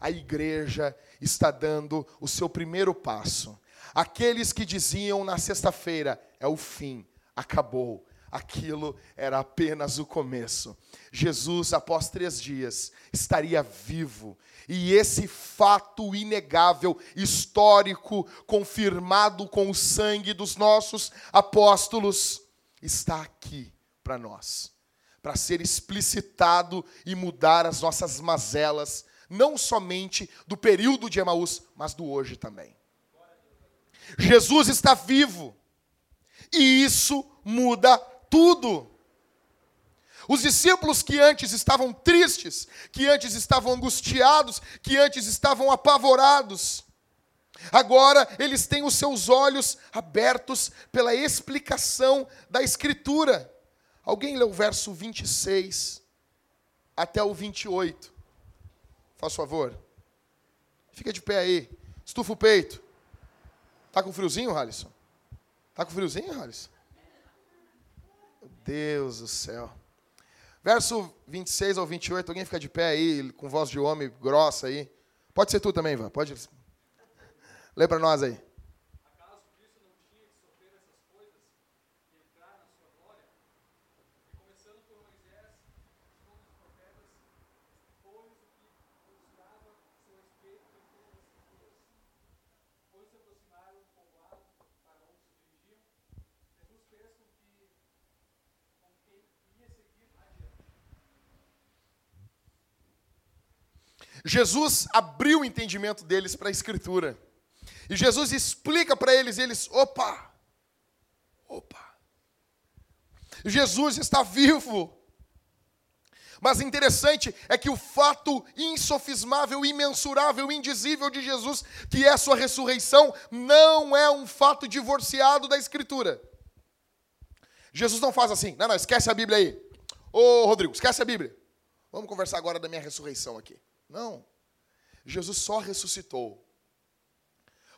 a igreja está dando o seu primeiro passo. Aqueles que diziam na sexta-feira, é o fim, acabou. Aquilo era apenas o começo. Jesus, após três dias, estaria vivo. E esse fato inegável, histórico, confirmado com o sangue dos nossos apóstolos, está aqui para nós, para ser explicitado e mudar as nossas mazelas não somente do período de Emaús, mas do hoje também. Jesus está vivo. E isso muda tudo. Os discípulos que antes estavam tristes, que antes estavam angustiados, que antes estavam apavorados, agora eles têm os seus olhos abertos pela explicação da Escritura. Alguém lê o verso 26 até o 28. Faz favor. Fica de pé aí. Estufa o peito. Tá com friozinho, Halisson? Tá com friozinho, Halisson? Deus do céu. Verso 26 ao 28, alguém fica de pé aí, com voz de homem grossa aí. Pode ser tu também, Ivan. Pode. Lê para nós aí. Jesus abriu o entendimento deles para a Escritura. E Jesus explica para eles, e eles, opa, opa. Jesus está vivo. Mas interessante é que o fato insofismável, imensurável, indizível de Jesus, que é a sua ressurreição, não é um fato divorciado da Escritura. Jesus não faz assim, não, não, esquece a Bíblia aí. Ô Rodrigo, esquece a Bíblia. Vamos conversar agora da minha ressurreição aqui. Não. Jesus só ressuscitou.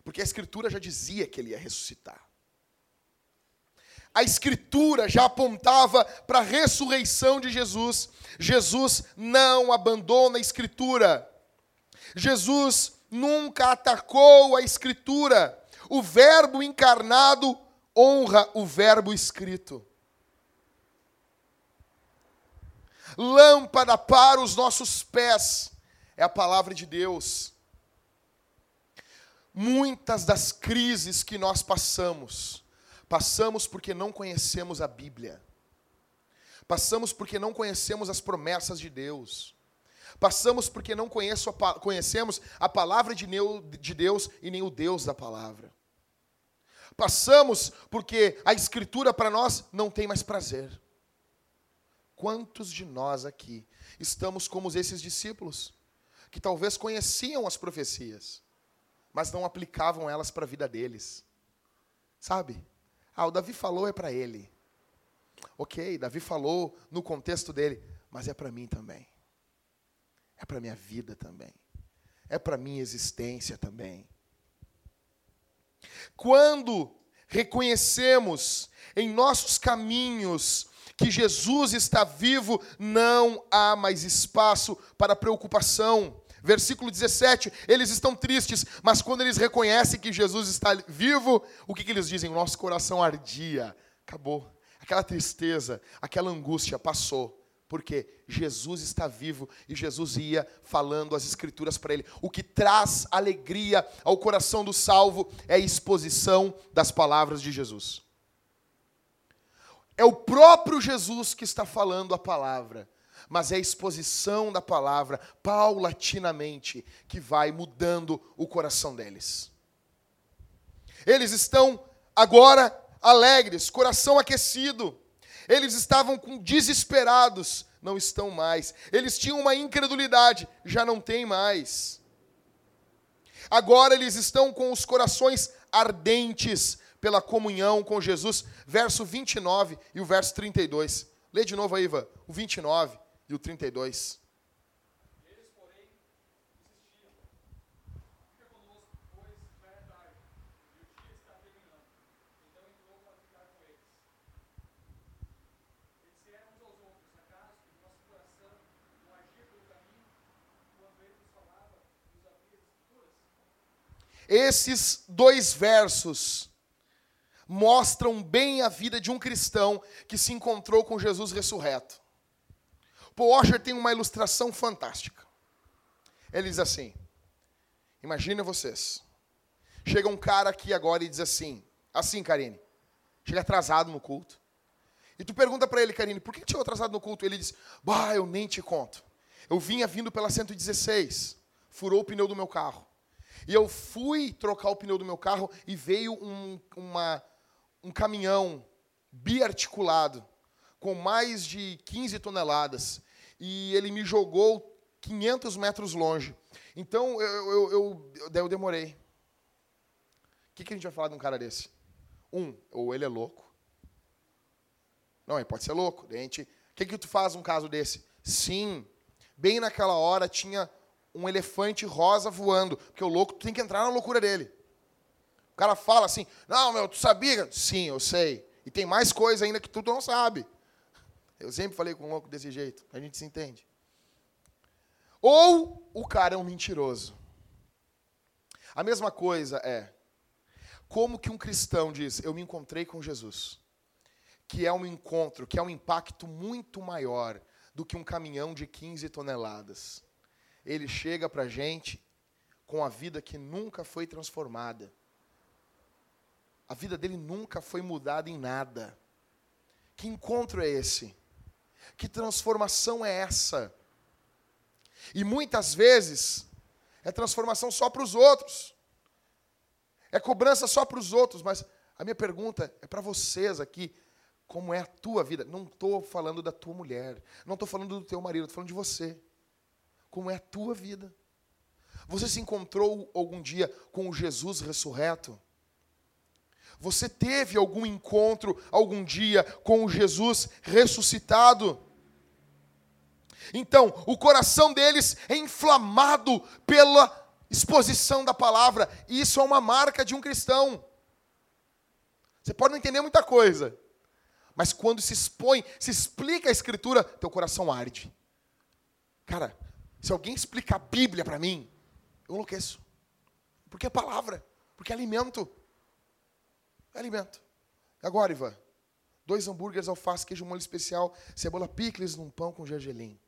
Porque a Escritura já dizia que ele ia ressuscitar a Escritura já apontava para a ressurreição de Jesus. Jesus não abandona a Escritura. Jesus nunca atacou a Escritura. O Verbo encarnado honra o Verbo escrito. Lâmpada para os nossos pés é a palavra de Deus. Muitas das crises que nós passamos, Passamos porque não conhecemos a Bíblia. Passamos porque não conhecemos as promessas de Deus. Passamos porque não a, conhecemos a palavra de Deus e nem o Deus da palavra. Passamos porque a Escritura para nós não tem mais prazer. Quantos de nós aqui estamos como esses discípulos, que talvez conheciam as profecias, mas não aplicavam elas para a vida deles? Sabe? Ah, o Davi falou é para ele. Ok, Davi falou no contexto dele, mas é para mim também. É para minha vida também. É para minha existência também. Quando reconhecemos em nossos caminhos que Jesus está vivo, não há mais espaço para preocupação. Versículo 17, eles estão tristes, mas quando eles reconhecem que Jesus está vivo, o que, que eles dizem? O nosso coração ardia. Acabou. Aquela tristeza, aquela angústia passou. Porque Jesus está vivo e Jesus ia falando as Escrituras para ele. O que traz alegria ao coração do salvo é a exposição das palavras de Jesus. É o próprio Jesus que está falando a palavra mas é a exposição da palavra paulatinamente que vai mudando o coração deles. Eles estão agora alegres, coração aquecido. Eles estavam com desesperados, não estão mais. Eles tinham uma incredulidade, já não tem mais. Agora eles estão com os corações ardentes pela comunhão com Jesus. Verso 29 e o verso 32. Lê de novo aí, Ivan, o 29 e o 32. Eles, porém, insistiam. Fica conosco, pois já é tarde, e o dia está terminando. Então? Esses dois versos mostram bem a vida de um cristão que se encontrou com Jesus ressurreto. Paul Washer tem uma ilustração fantástica. Ele diz assim: Imagina vocês. Chega um cara aqui agora e diz assim, assim, Karine, chega atrasado no culto. E tu pergunta para ele, Karine, por que chegou atrasado no culto? Ele diz, bah, eu nem te conto. Eu vinha vindo pela 116, furou o pneu do meu carro. E eu fui trocar o pneu do meu carro e veio um, uma, um caminhão biarticulado com mais de 15 toneladas e ele me jogou 500 metros longe. Então, eu, eu, eu, eu demorei. O que, que a gente vai falar de um cara desse? Um, ou ele é louco. Não, ele pode ser louco. Gente, o que, que tu faz num caso desse? Sim, bem naquela hora tinha um elefante rosa voando, porque o louco tem que entrar na loucura dele. Cara fala assim: Não, meu, tu sabia? Sim, eu sei. E tem mais coisa ainda que tu não sabe. Eu sempre falei com um louco desse jeito, a gente se entende. Ou o cara é um mentiroso. A mesma coisa é como que um cristão diz: "Eu me encontrei com Jesus", que é um encontro, que é um impacto muito maior do que um caminhão de 15 toneladas. Ele chega para a gente com a vida que nunca foi transformada. A vida dele nunca foi mudada em nada. Que encontro é esse? Que transformação é essa? E muitas vezes é transformação só para os outros. É cobrança só para os outros, mas a minha pergunta é para vocês aqui. como é a tua vida. Não estou falando da tua mulher, não estou falando do teu marido, estou falando de você. Como é a tua vida. Você se encontrou algum dia com o Jesus ressurreto? Você teve algum encontro algum dia com o Jesus ressuscitado? Então, o coração deles é inflamado pela exposição da palavra. E isso é uma marca de um cristão. Você pode não entender muita coisa, mas quando se expõe, se explica a escritura, teu coração arde. Cara, se alguém explica a Bíblia para mim, eu enlouqueço. Porque é palavra, porque é alimento. É alimento. Agora, Ivan, dois hambúrgueres, alface, queijo molho especial, cebola picles num pão com gergelim.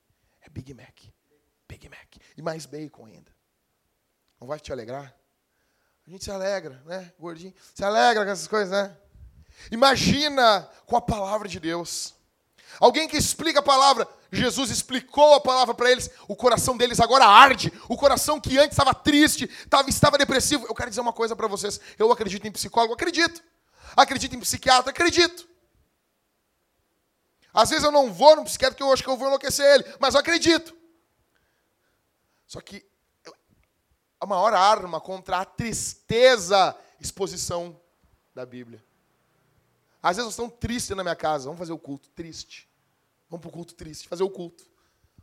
É Big Mac. Big Mac. E mais bacon ainda. Não vai te alegrar? A gente se alegra, né, gordinho? Se alegra com essas coisas, né? Imagina com a palavra de Deus. Alguém que explica a palavra. Jesus explicou a palavra para eles. O coração deles agora arde. O coração que antes estava triste, estava, estava depressivo. Eu quero dizer uma coisa para vocês. Eu acredito em psicólogo, acredito. Acredito em psiquiatra, acredito. Às vezes eu não vou no psiquiatra porque eu acho que eu vou enlouquecer ele, mas eu acredito. Só que a maior arma contra a tristeza, exposição da Bíblia. Às vezes nós estamos tristes na minha casa, vamos fazer o culto triste. Vamos para o culto triste, fazer o culto.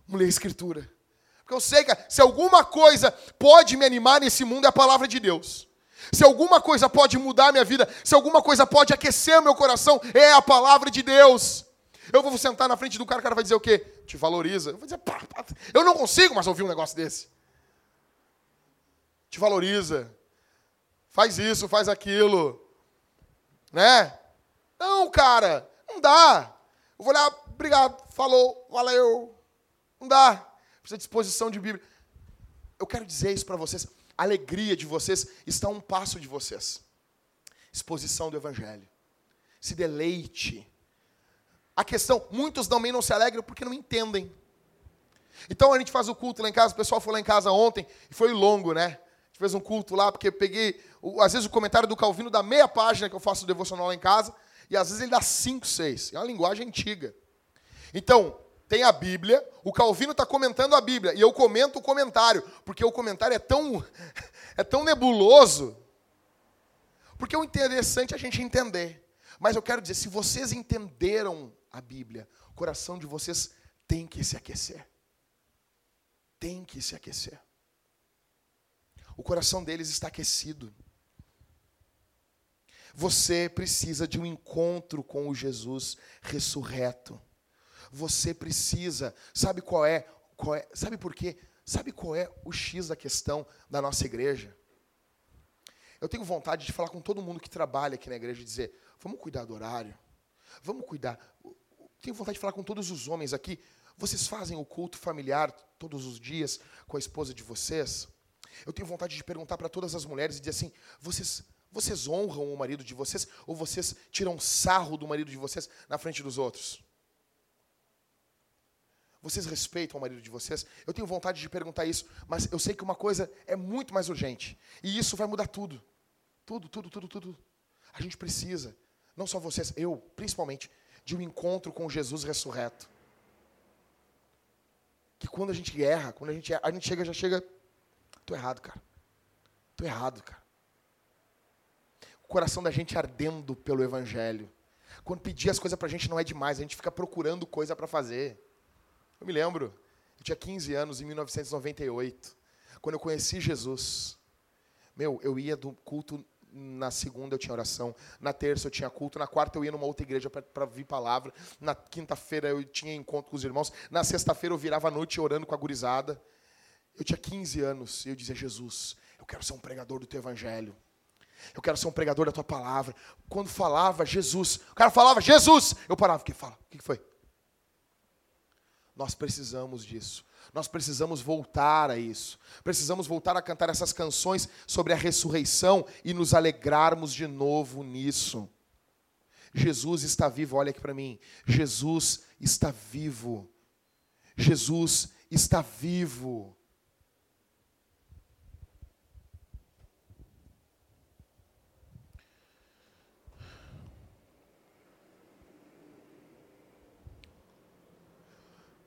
Vamos ler a Escritura. Porque eu sei que se alguma coisa pode me animar nesse mundo é a palavra de Deus. Se alguma coisa pode mudar minha vida, se alguma coisa pode aquecer meu coração, é a palavra de Deus. Eu vou sentar na frente do cara, o cara vai dizer o quê? Te valoriza. Eu vou dizer, pá, pá. eu não consigo mais ouvir um negócio desse. Te valoriza. Faz isso, faz aquilo. Né? Não, cara, não dá. Eu vou olhar, obrigado, falou, valeu. Não dá. Precisa de exposição de Bíblia. Eu quero dizer isso para vocês. Alegria de vocês está a um passo de vocês. Exposição do Evangelho. Se deleite a questão, muitos também não se alegram porque não entendem. Então a gente faz o culto lá em casa, o pessoal foi lá em casa ontem, e foi longo, né? A gente fez um culto lá, porque peguei, às vezes o comentário do Calvino dá meia página que eu faço o devocional lá em casa, e às vezes ele dá cinco, seis. É uma linguagem antiga. Então, tem a Bíblia, o Calvino está comentando a Bíblia, e eu comento o comentário, porque o comentário é tão, é tão nebuloso. Porque o interessante é a gente entender. Mas eu quero dizer, se vocês entenderam a Bíblia, o coração de vocês tem que se aquecer. Tem que se aquecer. O coração deles está aquecido. Você precisa de um encontro com o Jesus ressurreto. Você precisa, sabe qual é, qual é, sabe por quê? Sabe qual é o X da questão da nossa igreja? Eu tenho vontade de falar com todo mundo que trabalha aqui na igreja e dizer: vamos cuidar do horário, vamos cuidar tenho vontade de falar com todos os homens aqui. Vocês fazem o culto familiar todos os dias com a esposa de vocês? Eu tenho vontade de perguntar para todas as mulheres e dizer assim: vocês, vocês honram o marido de vocês ou vocês tiram sarro do marido de vocês na frente dos outros? Vocês respeitam o marido de vocês? Eu tenho vontade de perguntar isso, mas eu sei que uma coisa é muito mais urgente. E isso vai mudar tudo. Tudo, tudo, tudo, tudo. A gente precisa, não só vocês, eu, principalmente, de um encontro com Jesus ressurreto. Que quando a gente erra, quando a gente, erra, a gente chega, já chega, tô errado, cara. Tô errado, cara. O coração da gente ardendo pelo evangelho. Quando pedir as coisas pra gente não é demais, a gente fica procurando coisa para fazer. Eu me lembro, eu tinha 15 anos em 1998, quando eu conheci Jesus. Meu, eu ia do culto na segunda eu tinha oração, na terça eu tinha culto, na quarta eu ia numa outra igreja para ouvir palavra, na quinta-feira eu tinha encontro com os irmãos, na sexta-feira eu virava a noite orando com a gurizada. Eu tinha 15 anos e eu dizia: Jesus, eu quero ser um pregador do teu evangelho. Eu quero ser um pregador da tua palavra. Quando falava Jesus, o cara falava Jesus, eu parava. O que fala? O que foi? Nós precisamos disso. Nós precisamos voltar a isso. Precisamos voltar a cantar essas canções sobre a ressurreição e nos alegrarmos de novo nisso. Jesus está vivo, olha aqui para mim. Jesus está vivo. Jesus está vivo.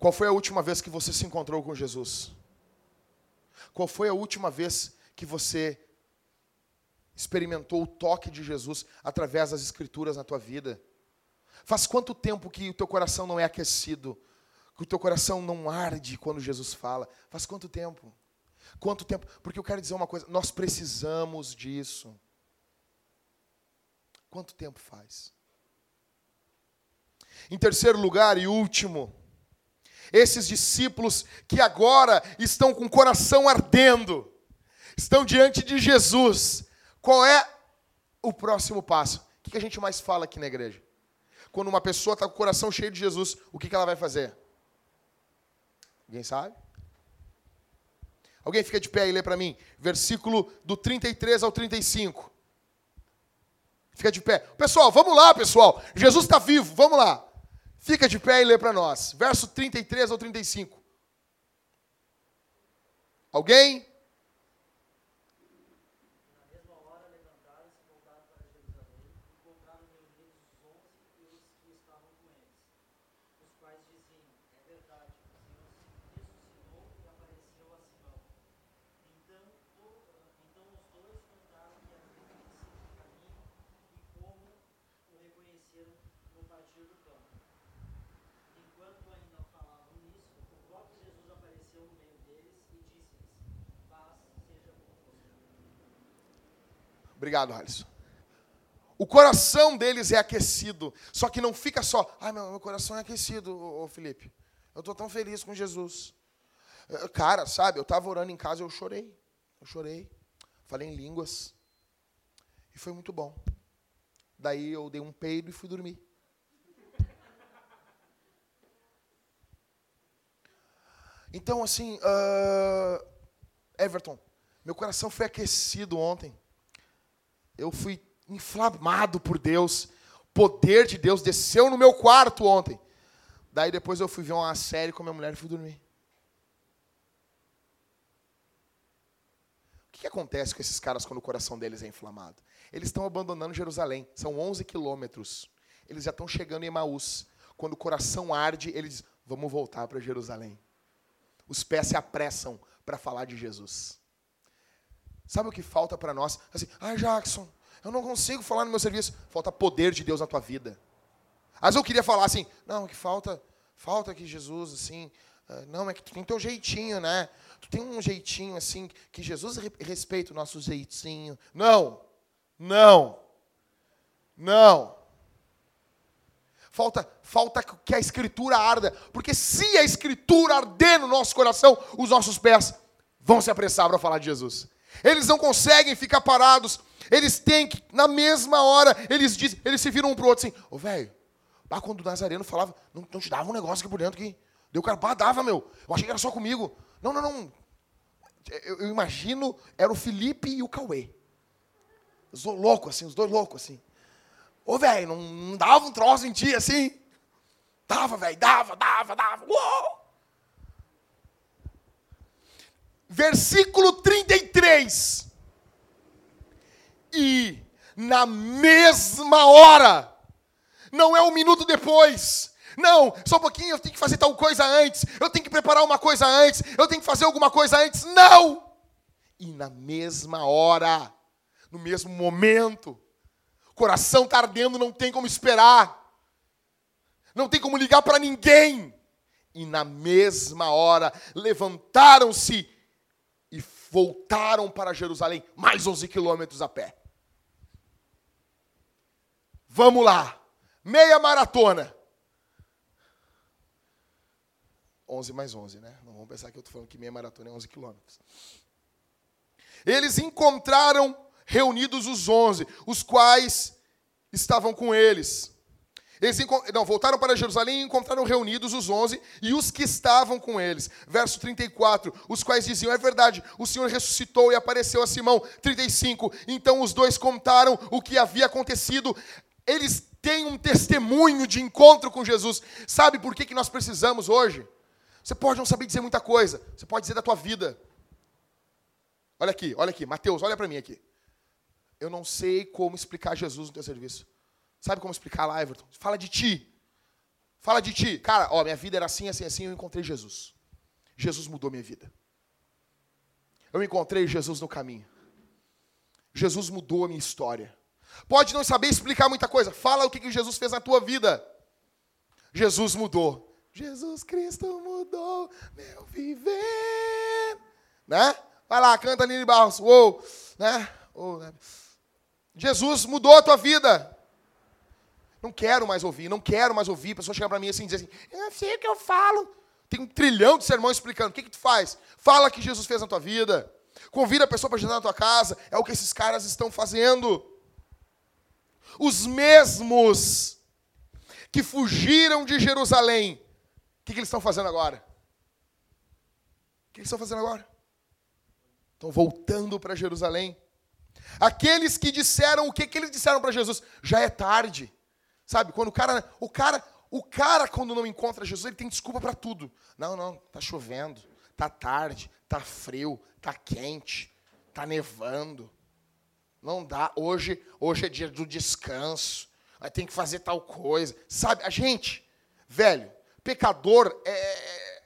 Qual foi a última vez que você se encontrou com Jesus? Qual foi a última vez que você experimentou o toque de Jesus através das escrituras na tua vida? Faz quanto tempo que o teu coração não é aquecido? Que o teu coração não arde quando Jesus fala? Faz quanto tempo? Quanto tempo? Porque eu quero dizer uma coisa, nós precisamos disso. Quanto tempo faz? Em terceiro lugar e último, esses discípulos que agora estão com o coração ardendo, estão diante de Jesus. Qual é o próximo passo? O que a gente mais fala aqui na igreja? Quando uma pessoa está com o coração cheio de Jesus, o que ela vai fazer? Alguém sabe? Alguém fica de pé e lê para mim. Versículo do 33 ao 35. Fica de pé. Pessoal, vamos lá, pessoal. Jesus está vivo, vamos lá. Fica de pé e lê para nós. Verso 33 ao 35. Alguém? Obrigado, Alisson. O coração deles é aquecido. Só que não fica só, ai, meu, meu coração é aquecido, ô, ô Felipe. Eu estou tão feliz com Jesus. Eh, cara, sabe, eu estava orando em casa e eu chorei. Eu chorei. Falei em línguas. E foi muito bom. Daí eu dei um peido e fui dormir. Então, assim, uh, Everton, meu coração foi aquecido ontem eu fui inflamado por Deus. O poder de Deus desceu no meu quarto ontem. Daí depois eu fui ver uma série com a minha mulher e fui dormir. O que, acontece com esses caras quando o coração deles é inflamado? Eles estão abandonando Jerusalém. São 11 quilômetros. Eles já estão chegando em Emaús. Quando o coração arde, eles vamos voltar para Jerusalém. Os pés se apressam para falar de Jesus. Sabe o que falta para nós? Assim, ah, Jackson, eu não consigo falar no meu serviço. Falta poder de Deus na tua vida. Às eu queria falar assim, não, que falta, falta que Jesus, assim, uh, não, é que tu tem teu jeitinho, né? Tu tem um jeitinho, assim, que Jesus respeita o nosso jeitinho. Não, não, não. Falta, falta que a Escritura arda, porque se a Escritura arder no nosso coração, os nossos pés vão se apressar para falar de Jesus. Eles não conseguem ficar parados. Eles têm que, na mesma hora, eles dizem, eles se viram um pro outro assim, ô velho, lá quando o Nazareno falava, não, não, te dava um negócio aqui por dentro que. Deu cara, pá, dava, meu. Eu achei que era só comigo. Não, não, não. Eu, eu imagino, era o Felipe e o Cauê. Os dois loucos, assim, os dois loucos, assim. Ô, velho, não, não, dava um troço em ti, assim? Dava, velho, dava, dava, dava. Uou! Versículo 33. E na mesma hora, não é um minuto depois, não, só um pouquinho, eu tenho que fazer tal coisa antes, eu tenho que preparar uma coisa antes, eu tenho que fazer alguma coisa antes, não! E na mesma hora, no mesmo momento, coração está ardendo, não tem como esperar, não tem como ligar para ninguém. E na mesma hora, levantaram-se voltaram para Jerusalém, mais 11 quilômetros a pé. Vamos lá, meia maratona. 11 mais 11, né? Não vamos pensar que eu estou falando que meia maratona é 11 quilômetros. Eles encontraram reunidos os 11, os quais estavam com eles. Eles não, voltaram para Jerusalém e encontraram reunidos os onze e os que estavam com eles. Verso 34, os quais diziam: É verdade, o Senhor ressuscitou e apareceu a Simão. 35, então os dois contaram o que havia acontecido. Eles têm um testemunho de encontro com Jesus. Sabe por que, que nós precisamos hoje? Você pode não saber dizer muita coisa, você pode dizer da tua vida. Olha aqui, olha aqui, Mateus, olha para mim aqui. Eu não sei como explicar Jesus no teu serviço. Sabe como explicar lá, Everton? Fala de ti. Fala de ti. Cara, ó, minha vida era assim, assim, assim, eu encontrei Jesus. Jesus mudou minha vida. Eu encontrei Jesus no caminho. Jesus mudou a minha história. Pode não saber explicar muita coisa. Fala o que Jesus fez na tua vida. Jesus mudou. Jesus Cristo mudou meu viver. Né? Vai lá, canta Aline Barros. Uou, né? Uou, né? Jesus mudou a tua vida. Não quero mais ouvir, não quero mais ouvir. A pessoa chega para mim assim e diz assim: Eu não sei o que eu falo. Tem um trilhão de sermão explicando. O que, que tu faz? Fala que Jesus fez na tua vida. Convida a pessoa para jantar na tua casa. É o que esses caras estão fazendo. Os mesmos que fugiram de Jerusalém, o que, que eles estão fazendo agora? O que eles estão fazendo agora? Estão voltando para Jerusalém. Aqueles que disseram o que, que eles disseram para Jesus? Já é tarde. Sabe, quando o cara, o cara, o cara quando não encontra Jesus, ele tem desculpa para tudo. Não, não, tá chovendo, tá tarde, tá frio, tá quente, tá nevando. Não dá. Hoje, hoje é dia do descanso. Tem que fazer tal coisa. Sabe, a gente, velho, pecador, é, é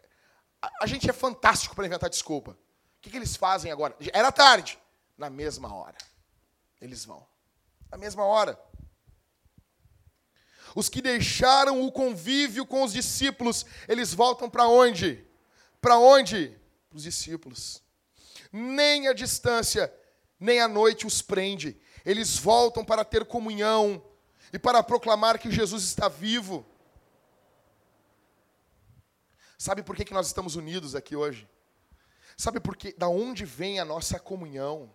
a, a gente é fantástico para inventar desculpa. O que, que eles fazem agora? Era tarde. Na mesma hora. Eles vão. Na mesma hora. Os que deixaram o convívio com os discípulos, eles voltam para onde? Para onde? Para os discípulos. Nem a distância, nem a noite os prende. Eles voltam para ter comunhão e para proclamar que Jesus está vivo. Sabe por que, que nós estamos unidos aqui hoje? Sabe por que, da onde vem a nossa comunhão?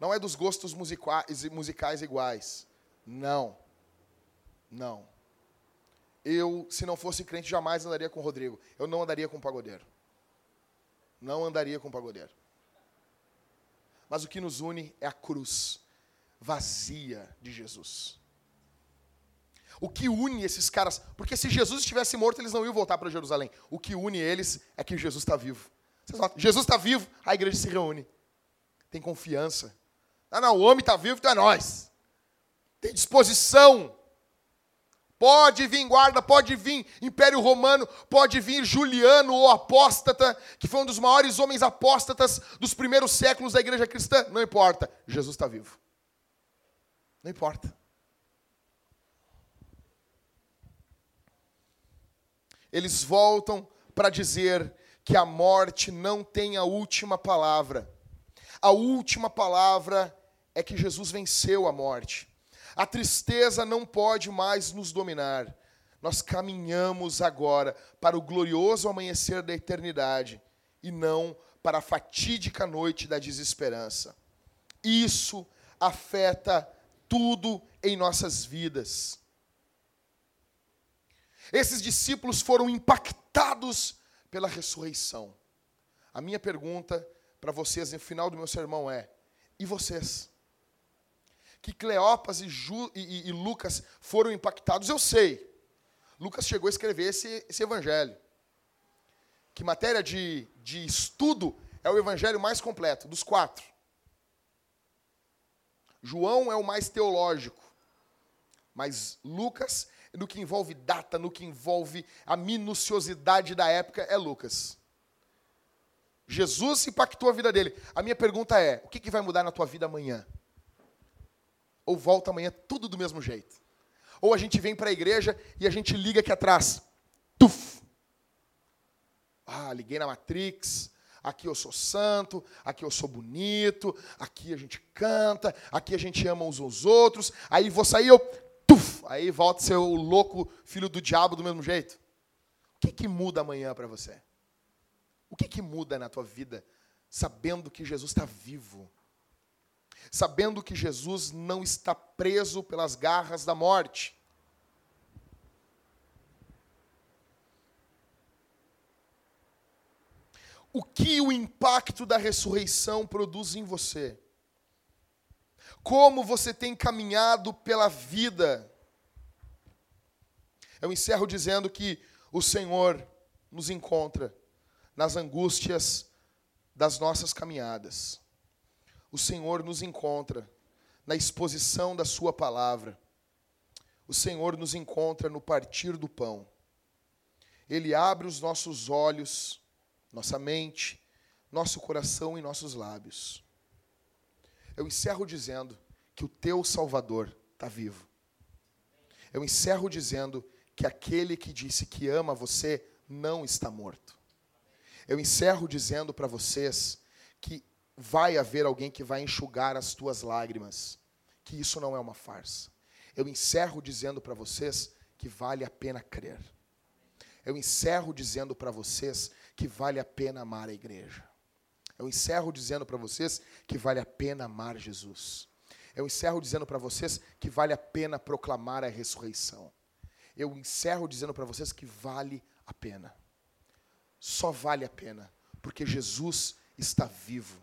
Não é dos gostos musicais, musicais iguais. Não. Não. Eu, se não fosse crente, jamais andaria com o Rodrigo. Eu não andaria com o pagodeiro. Não andaria com o pagodeiro. Mas o que nos une é a cruz vazia de Jesus. O que une esses caras, porque se Jesus estivesse morto, eles não iam voltar para Jerusalém. O que une eles é que Jesus está vivo. Jesus está vivo, a igreja se reúne. Tem confiança. Ah, não, o homem está vivo, então é nós. Tem disposição. Pode vir guarda, pode vir Império Romano, pode vir Juliano, o apóstata, que foi um dos maiores homens apóstatas dos primeiros séculos da igreja cristã. Não importa, Jesus está vivo. Não importa. Eles voltam para dizer que a morte não tem a última palavra. A última palavra é que Jesus venceu a morte. A tristeza não pode mais nos dominar. Nós caminhamos agora para o glorioso amanhecer da eternidade e não para a fatídica noite da desesperança. Isso afeta tudo em nossas vidas. Esses discípulos foram impactados pela ressurreição. A minha pergunta para vocês no final do meu sermão é: e vocês? Que Cleopas e, Ju, e, e, Lucas foram impactados, eu sei. Lucas chegou a escrever esse, esse evangelho. Que matéria de, de estudo é o evangelho mais completo, dos quatro. João é o mais teológico. Mas Lucas, no que envolve data, no que envolve a minuciosidade da época, é Lucas. Jesus impactou a vida dele. A minha pergunta é: o que, que vai mudar na tua vida amanhã? Ou volta amanhã tudo do mesmo jeito. Ou a gente vem para a igreja e a gente liga aqui atrás. Tuf! Ah, liguei na Matrix. Aqui eu sou santo, aqui eu sou bonito, aqui a gente canta, aqui a gente ama uns aos outros. Aí vou sair, eu. Tuf! Aí volta ser o louco filho do diabo do mesmo jeito. O que, que muda amanhã para você? O que, que muda na tua vida sabendo que Jesus está vivo? Sabendo que Jesus não está preso pelas garras da morte. O que o impacto da ressurreição produz em você? Como você tem caminhado pela vida? Eu encerro dizendo que o Senhor nos encontra nas angústias das nossas caminhadas o Senhor nos encontra na exposição da Sua palavra. o Senhor nos encontra no partir do pão. Ele abre os nossos olhos, nossa mente, nosso coração e nossos lábios. Eu encerro dizendo que o teu Salvador está vivo. Eu encerro dizendo que aquele que disse que ama você não está morto. Eu encerro dizendo para vocês vai haver alguém que vai enxugar as tuas lágrimas, que isso não é uma farsa. Eu encerro dizendo para vocês que vale a pena crer. Eu encerro dizendo para vocês que vale a pena amar a igreja. Eu encerro dizendo para vocês que vale a pena amar Jesus. Eu encerro dizendo para vocês que vale a pena proclamar a ressurreição. Eu encerro dizendo para vocês que vale a pena. Só vale a pena porque Jesus está vivo,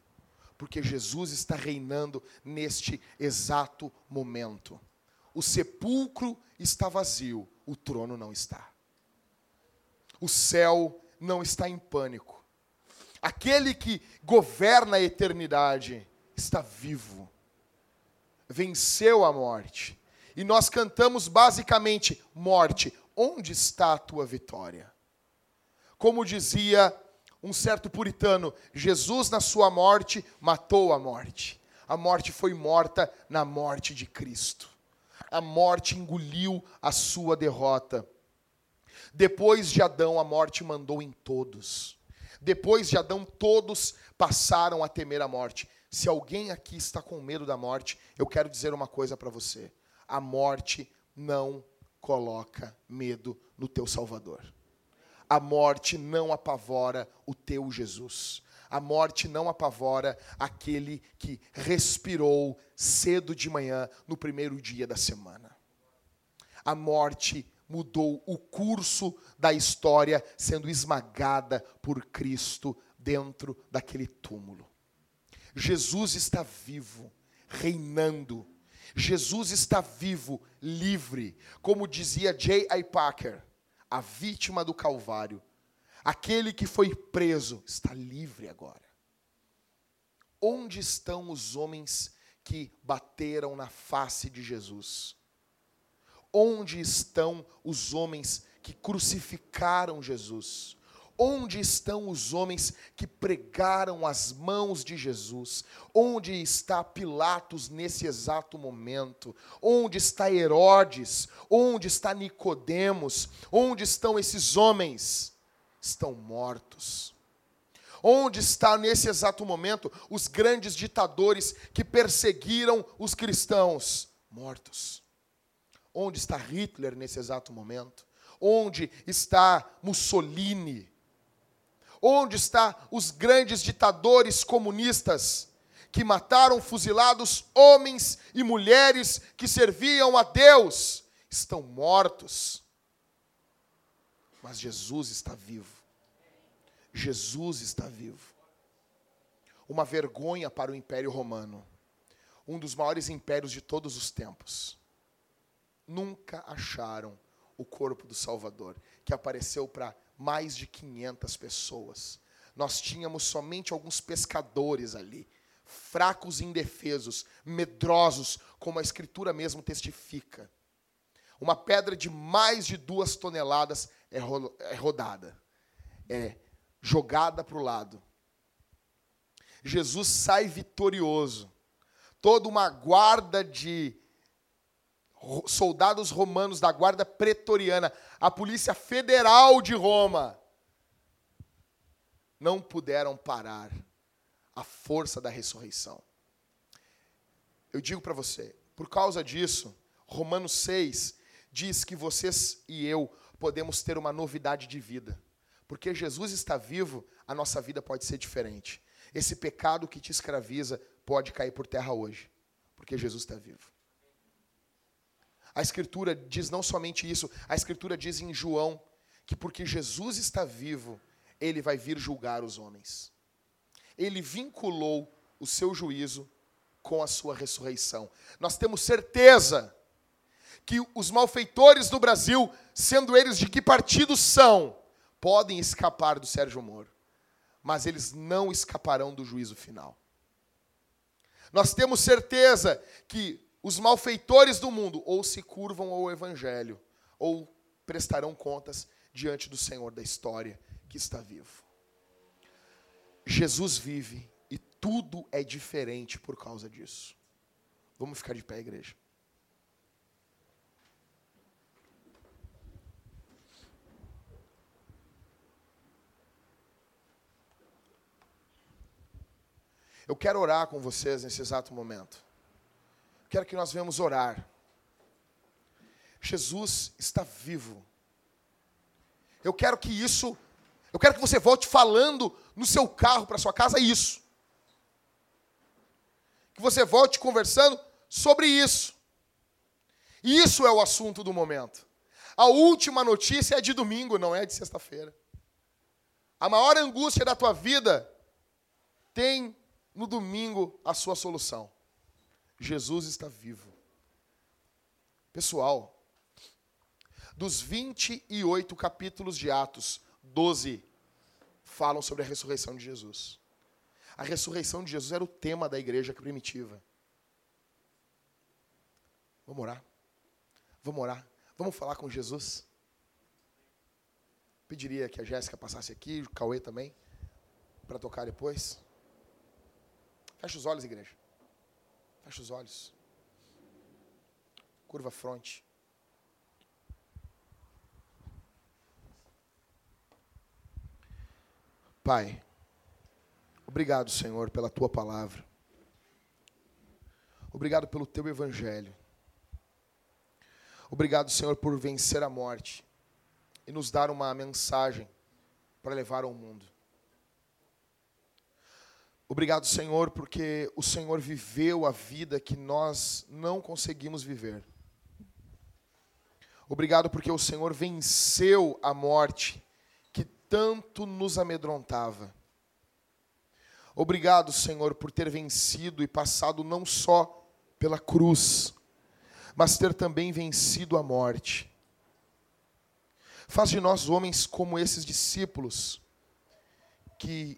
porque Jesus está reinando neste exato momento. O sepulcro está vazio, o trono não está. O céu não está em pânico. Aquele que governa a eternidade está vivo. Venceu a morte. E nós cantamos basicamente: morte, onde está a tua vitória? Como dizia um certo puritano, Jesus na sua morte matou a morte. A morte foi morta na morte de Cristo a morte engoliu a sua derrota. Depois de Adão, a morte mandou em todos. Depois de Adão, todos passaram a temer a morte. Se alguém aqui está com medo da morte, eu quero dizer uma coisa para você: a morte não coloca medo no teu Salvador. A morte não apavora o teu Jesus. A morte não apavora aquele que respirou cedo de manhã no primeiro dia da semana. A morte mudou o curso da história, sendo esmagada por Cristo dentro daquele túmulo. Jesus está vivo, reinando. Jesus está vivo, livre. Como dizia J.I. Packer, a vítima do Calvário Aquele que foi preso está livre agora. Onde estão os homens que bateram na face de Jesus? Onde estão os homens que crucificaram Jesus? Onde estão os homens que pregaram as mãos de Jesus? Onde está Pilatos nesse exato momento? Onde está Herodes? Onde está Nicodemos? Onde estão esses homens? estão mortos. Onde está nesse exato momento os grandes ditadores que perseguiram os cristãos? Mortos. Onde está Hitler nesse exato momento? Onde está Mussolini? Onde está os grandes ditadores comunistas que mataram fuzilados homens e mulheres que serviam a Deus? Estão mortos mas Jesus está vivo. Jesus está vivo. Uma vergonha para o Império Romano, um dos maiores impérios de todos os tempos. Nunca acharam o corpo do Salvador, que apareceu para mais de 500 pessoas. Nós tínhamos somente alguns pescadores ali, fracos e indefesos, medrosos, como a Escritura mesmo testifica. Uma pedra de mais de duas toneladas é, é rodada, é jogada para o lado. Jesus sai vitorioso. Toda uma guarda de soldados romanos da guarda pretoriana, a polícia federal de Roma, não puderam parar a força da ressurreição. Eu digo para você, por causa disso, Romanos 6 diz que vocês e eu podemos ter uma novidade de vida. Porque Jesus está vivo, a nossa vida pode ser diferente. Esse pecado que te escraviza pode cair por terra hoje, porque Jesus está vivo. A Escritura diz não somente isso, a Escritura diz em João que porque Jesus está vivo, ele vai vir julgar os homens. Ele vinculou o seu juízo com a sua ressurreição. Nós temos certeza que os malfeitores do Brasil, sendo eles de que partido são, podem escapar do Sérgio Moro, mas eles não escaparão do juízo final. Nós temos certeza que os malfeitores do mundo ou se curvam ao evangelho, ou prestarão contas diante do Senhor da história que está vivo. Jesus vive e tudo é diferente por causa disso. Vamos ficar de pé, igreja. Eu quero orar com vocês nesse exato momento. Quero que nós venhamos orar. Jesus está vivo. Eu quero que isso, eu quero que você volte falando no seu carro para sua casa isso. Que você volte conversando sobre isso. Isso é o assunto do momento. A última notícia é de domingo, não é de sexta-feira. A maior angústia da tua vida tem no domingo a sua solução. Jesus está vivo. Pessoal, dos 28 capítulos de Atos, 12 falam sobre a ressurreição de Jesus. A ressurreição de Jesus era o tema da igreja primitiva. Vamos orar? Vamos orar? Vamos falar com Jesus? Pediria que a Jéssica passasse aqui, o Cauê também, para tocar depois. Fecha os olhos, igreja. Fecha os olhos. Curva a fronte. Pai, obrigado, Senhor, pela tua palavra. Obrigado pelo teu evangelho. Obrigado, Senhor, por vencer a morte e nos dar uma mensagem para levar ao mundo. Obrigado, Senhor, porque o Senhor viveu a vida que nós não conseguimos viver. Obrigado porque o Senhor venceu a morte que tanto nos amedrontava. Obrigado, Senhor, por ter vencido e passado não só pela cruz, mas ter também vencido a morte. Faz de nós homens como esses discípulos que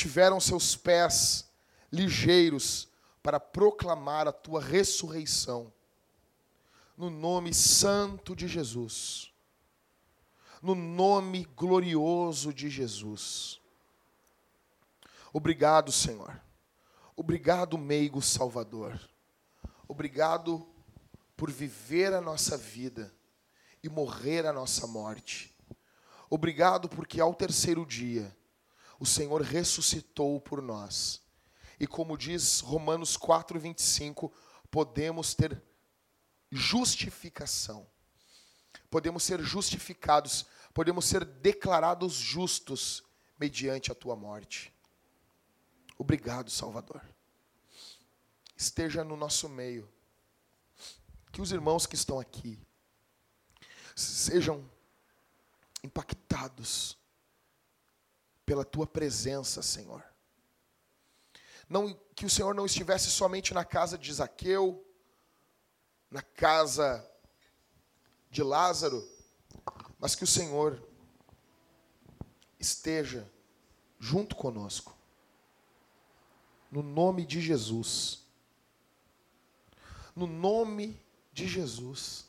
tiveram seus pés ligeiros para proclamar a tua ressurreição. No nome santo de Jesus. No nome glorioso de Jesus. Obrigado, Senhor. Obrigado, meigo Salvador. Obrigado por viver a nossa vida e morrer a nossa morte. Obrigado porque ao terceiro dia o Senhor ressuscitou por nós. E como diz Romanos 4, 25, podemos ter justificação. Podemos ser justificados, podemos ser declarados justos mediante a tua morte. Obrigado, Salvador. Esteja no nosso meio. Que os irmãos que estão aqui sejam impactados pela tua presença, Senhor. Não que o Senhor não estivesse somente na casa de Zaqueu, na casa de Lázaro, mas que o Senhor esteja junto conosco. No nome de Jesus. No nome de Jesus.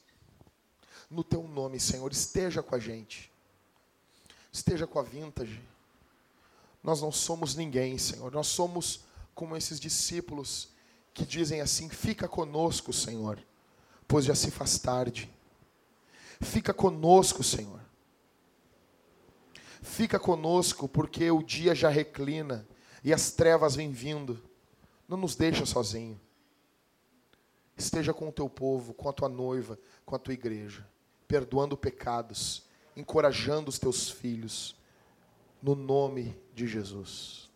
No teu nome, Senhor, esteja com a gente. Esteja com a vintage nós não somos ninguém, Senhor. Nós somos como esses discípulos que dizem assim: Fica conosco, Senhor, pois já se faz tarde. Fica conosco, Senhor. Fica conosco, porque o dia já reclina e as trevas vêm vindo. Não nos deixa sozinho. Esteja com o teu povo, com a tua noiva, com a tua igreja, perdoando pecados, encorajando os teus filhos no nome de Jesus.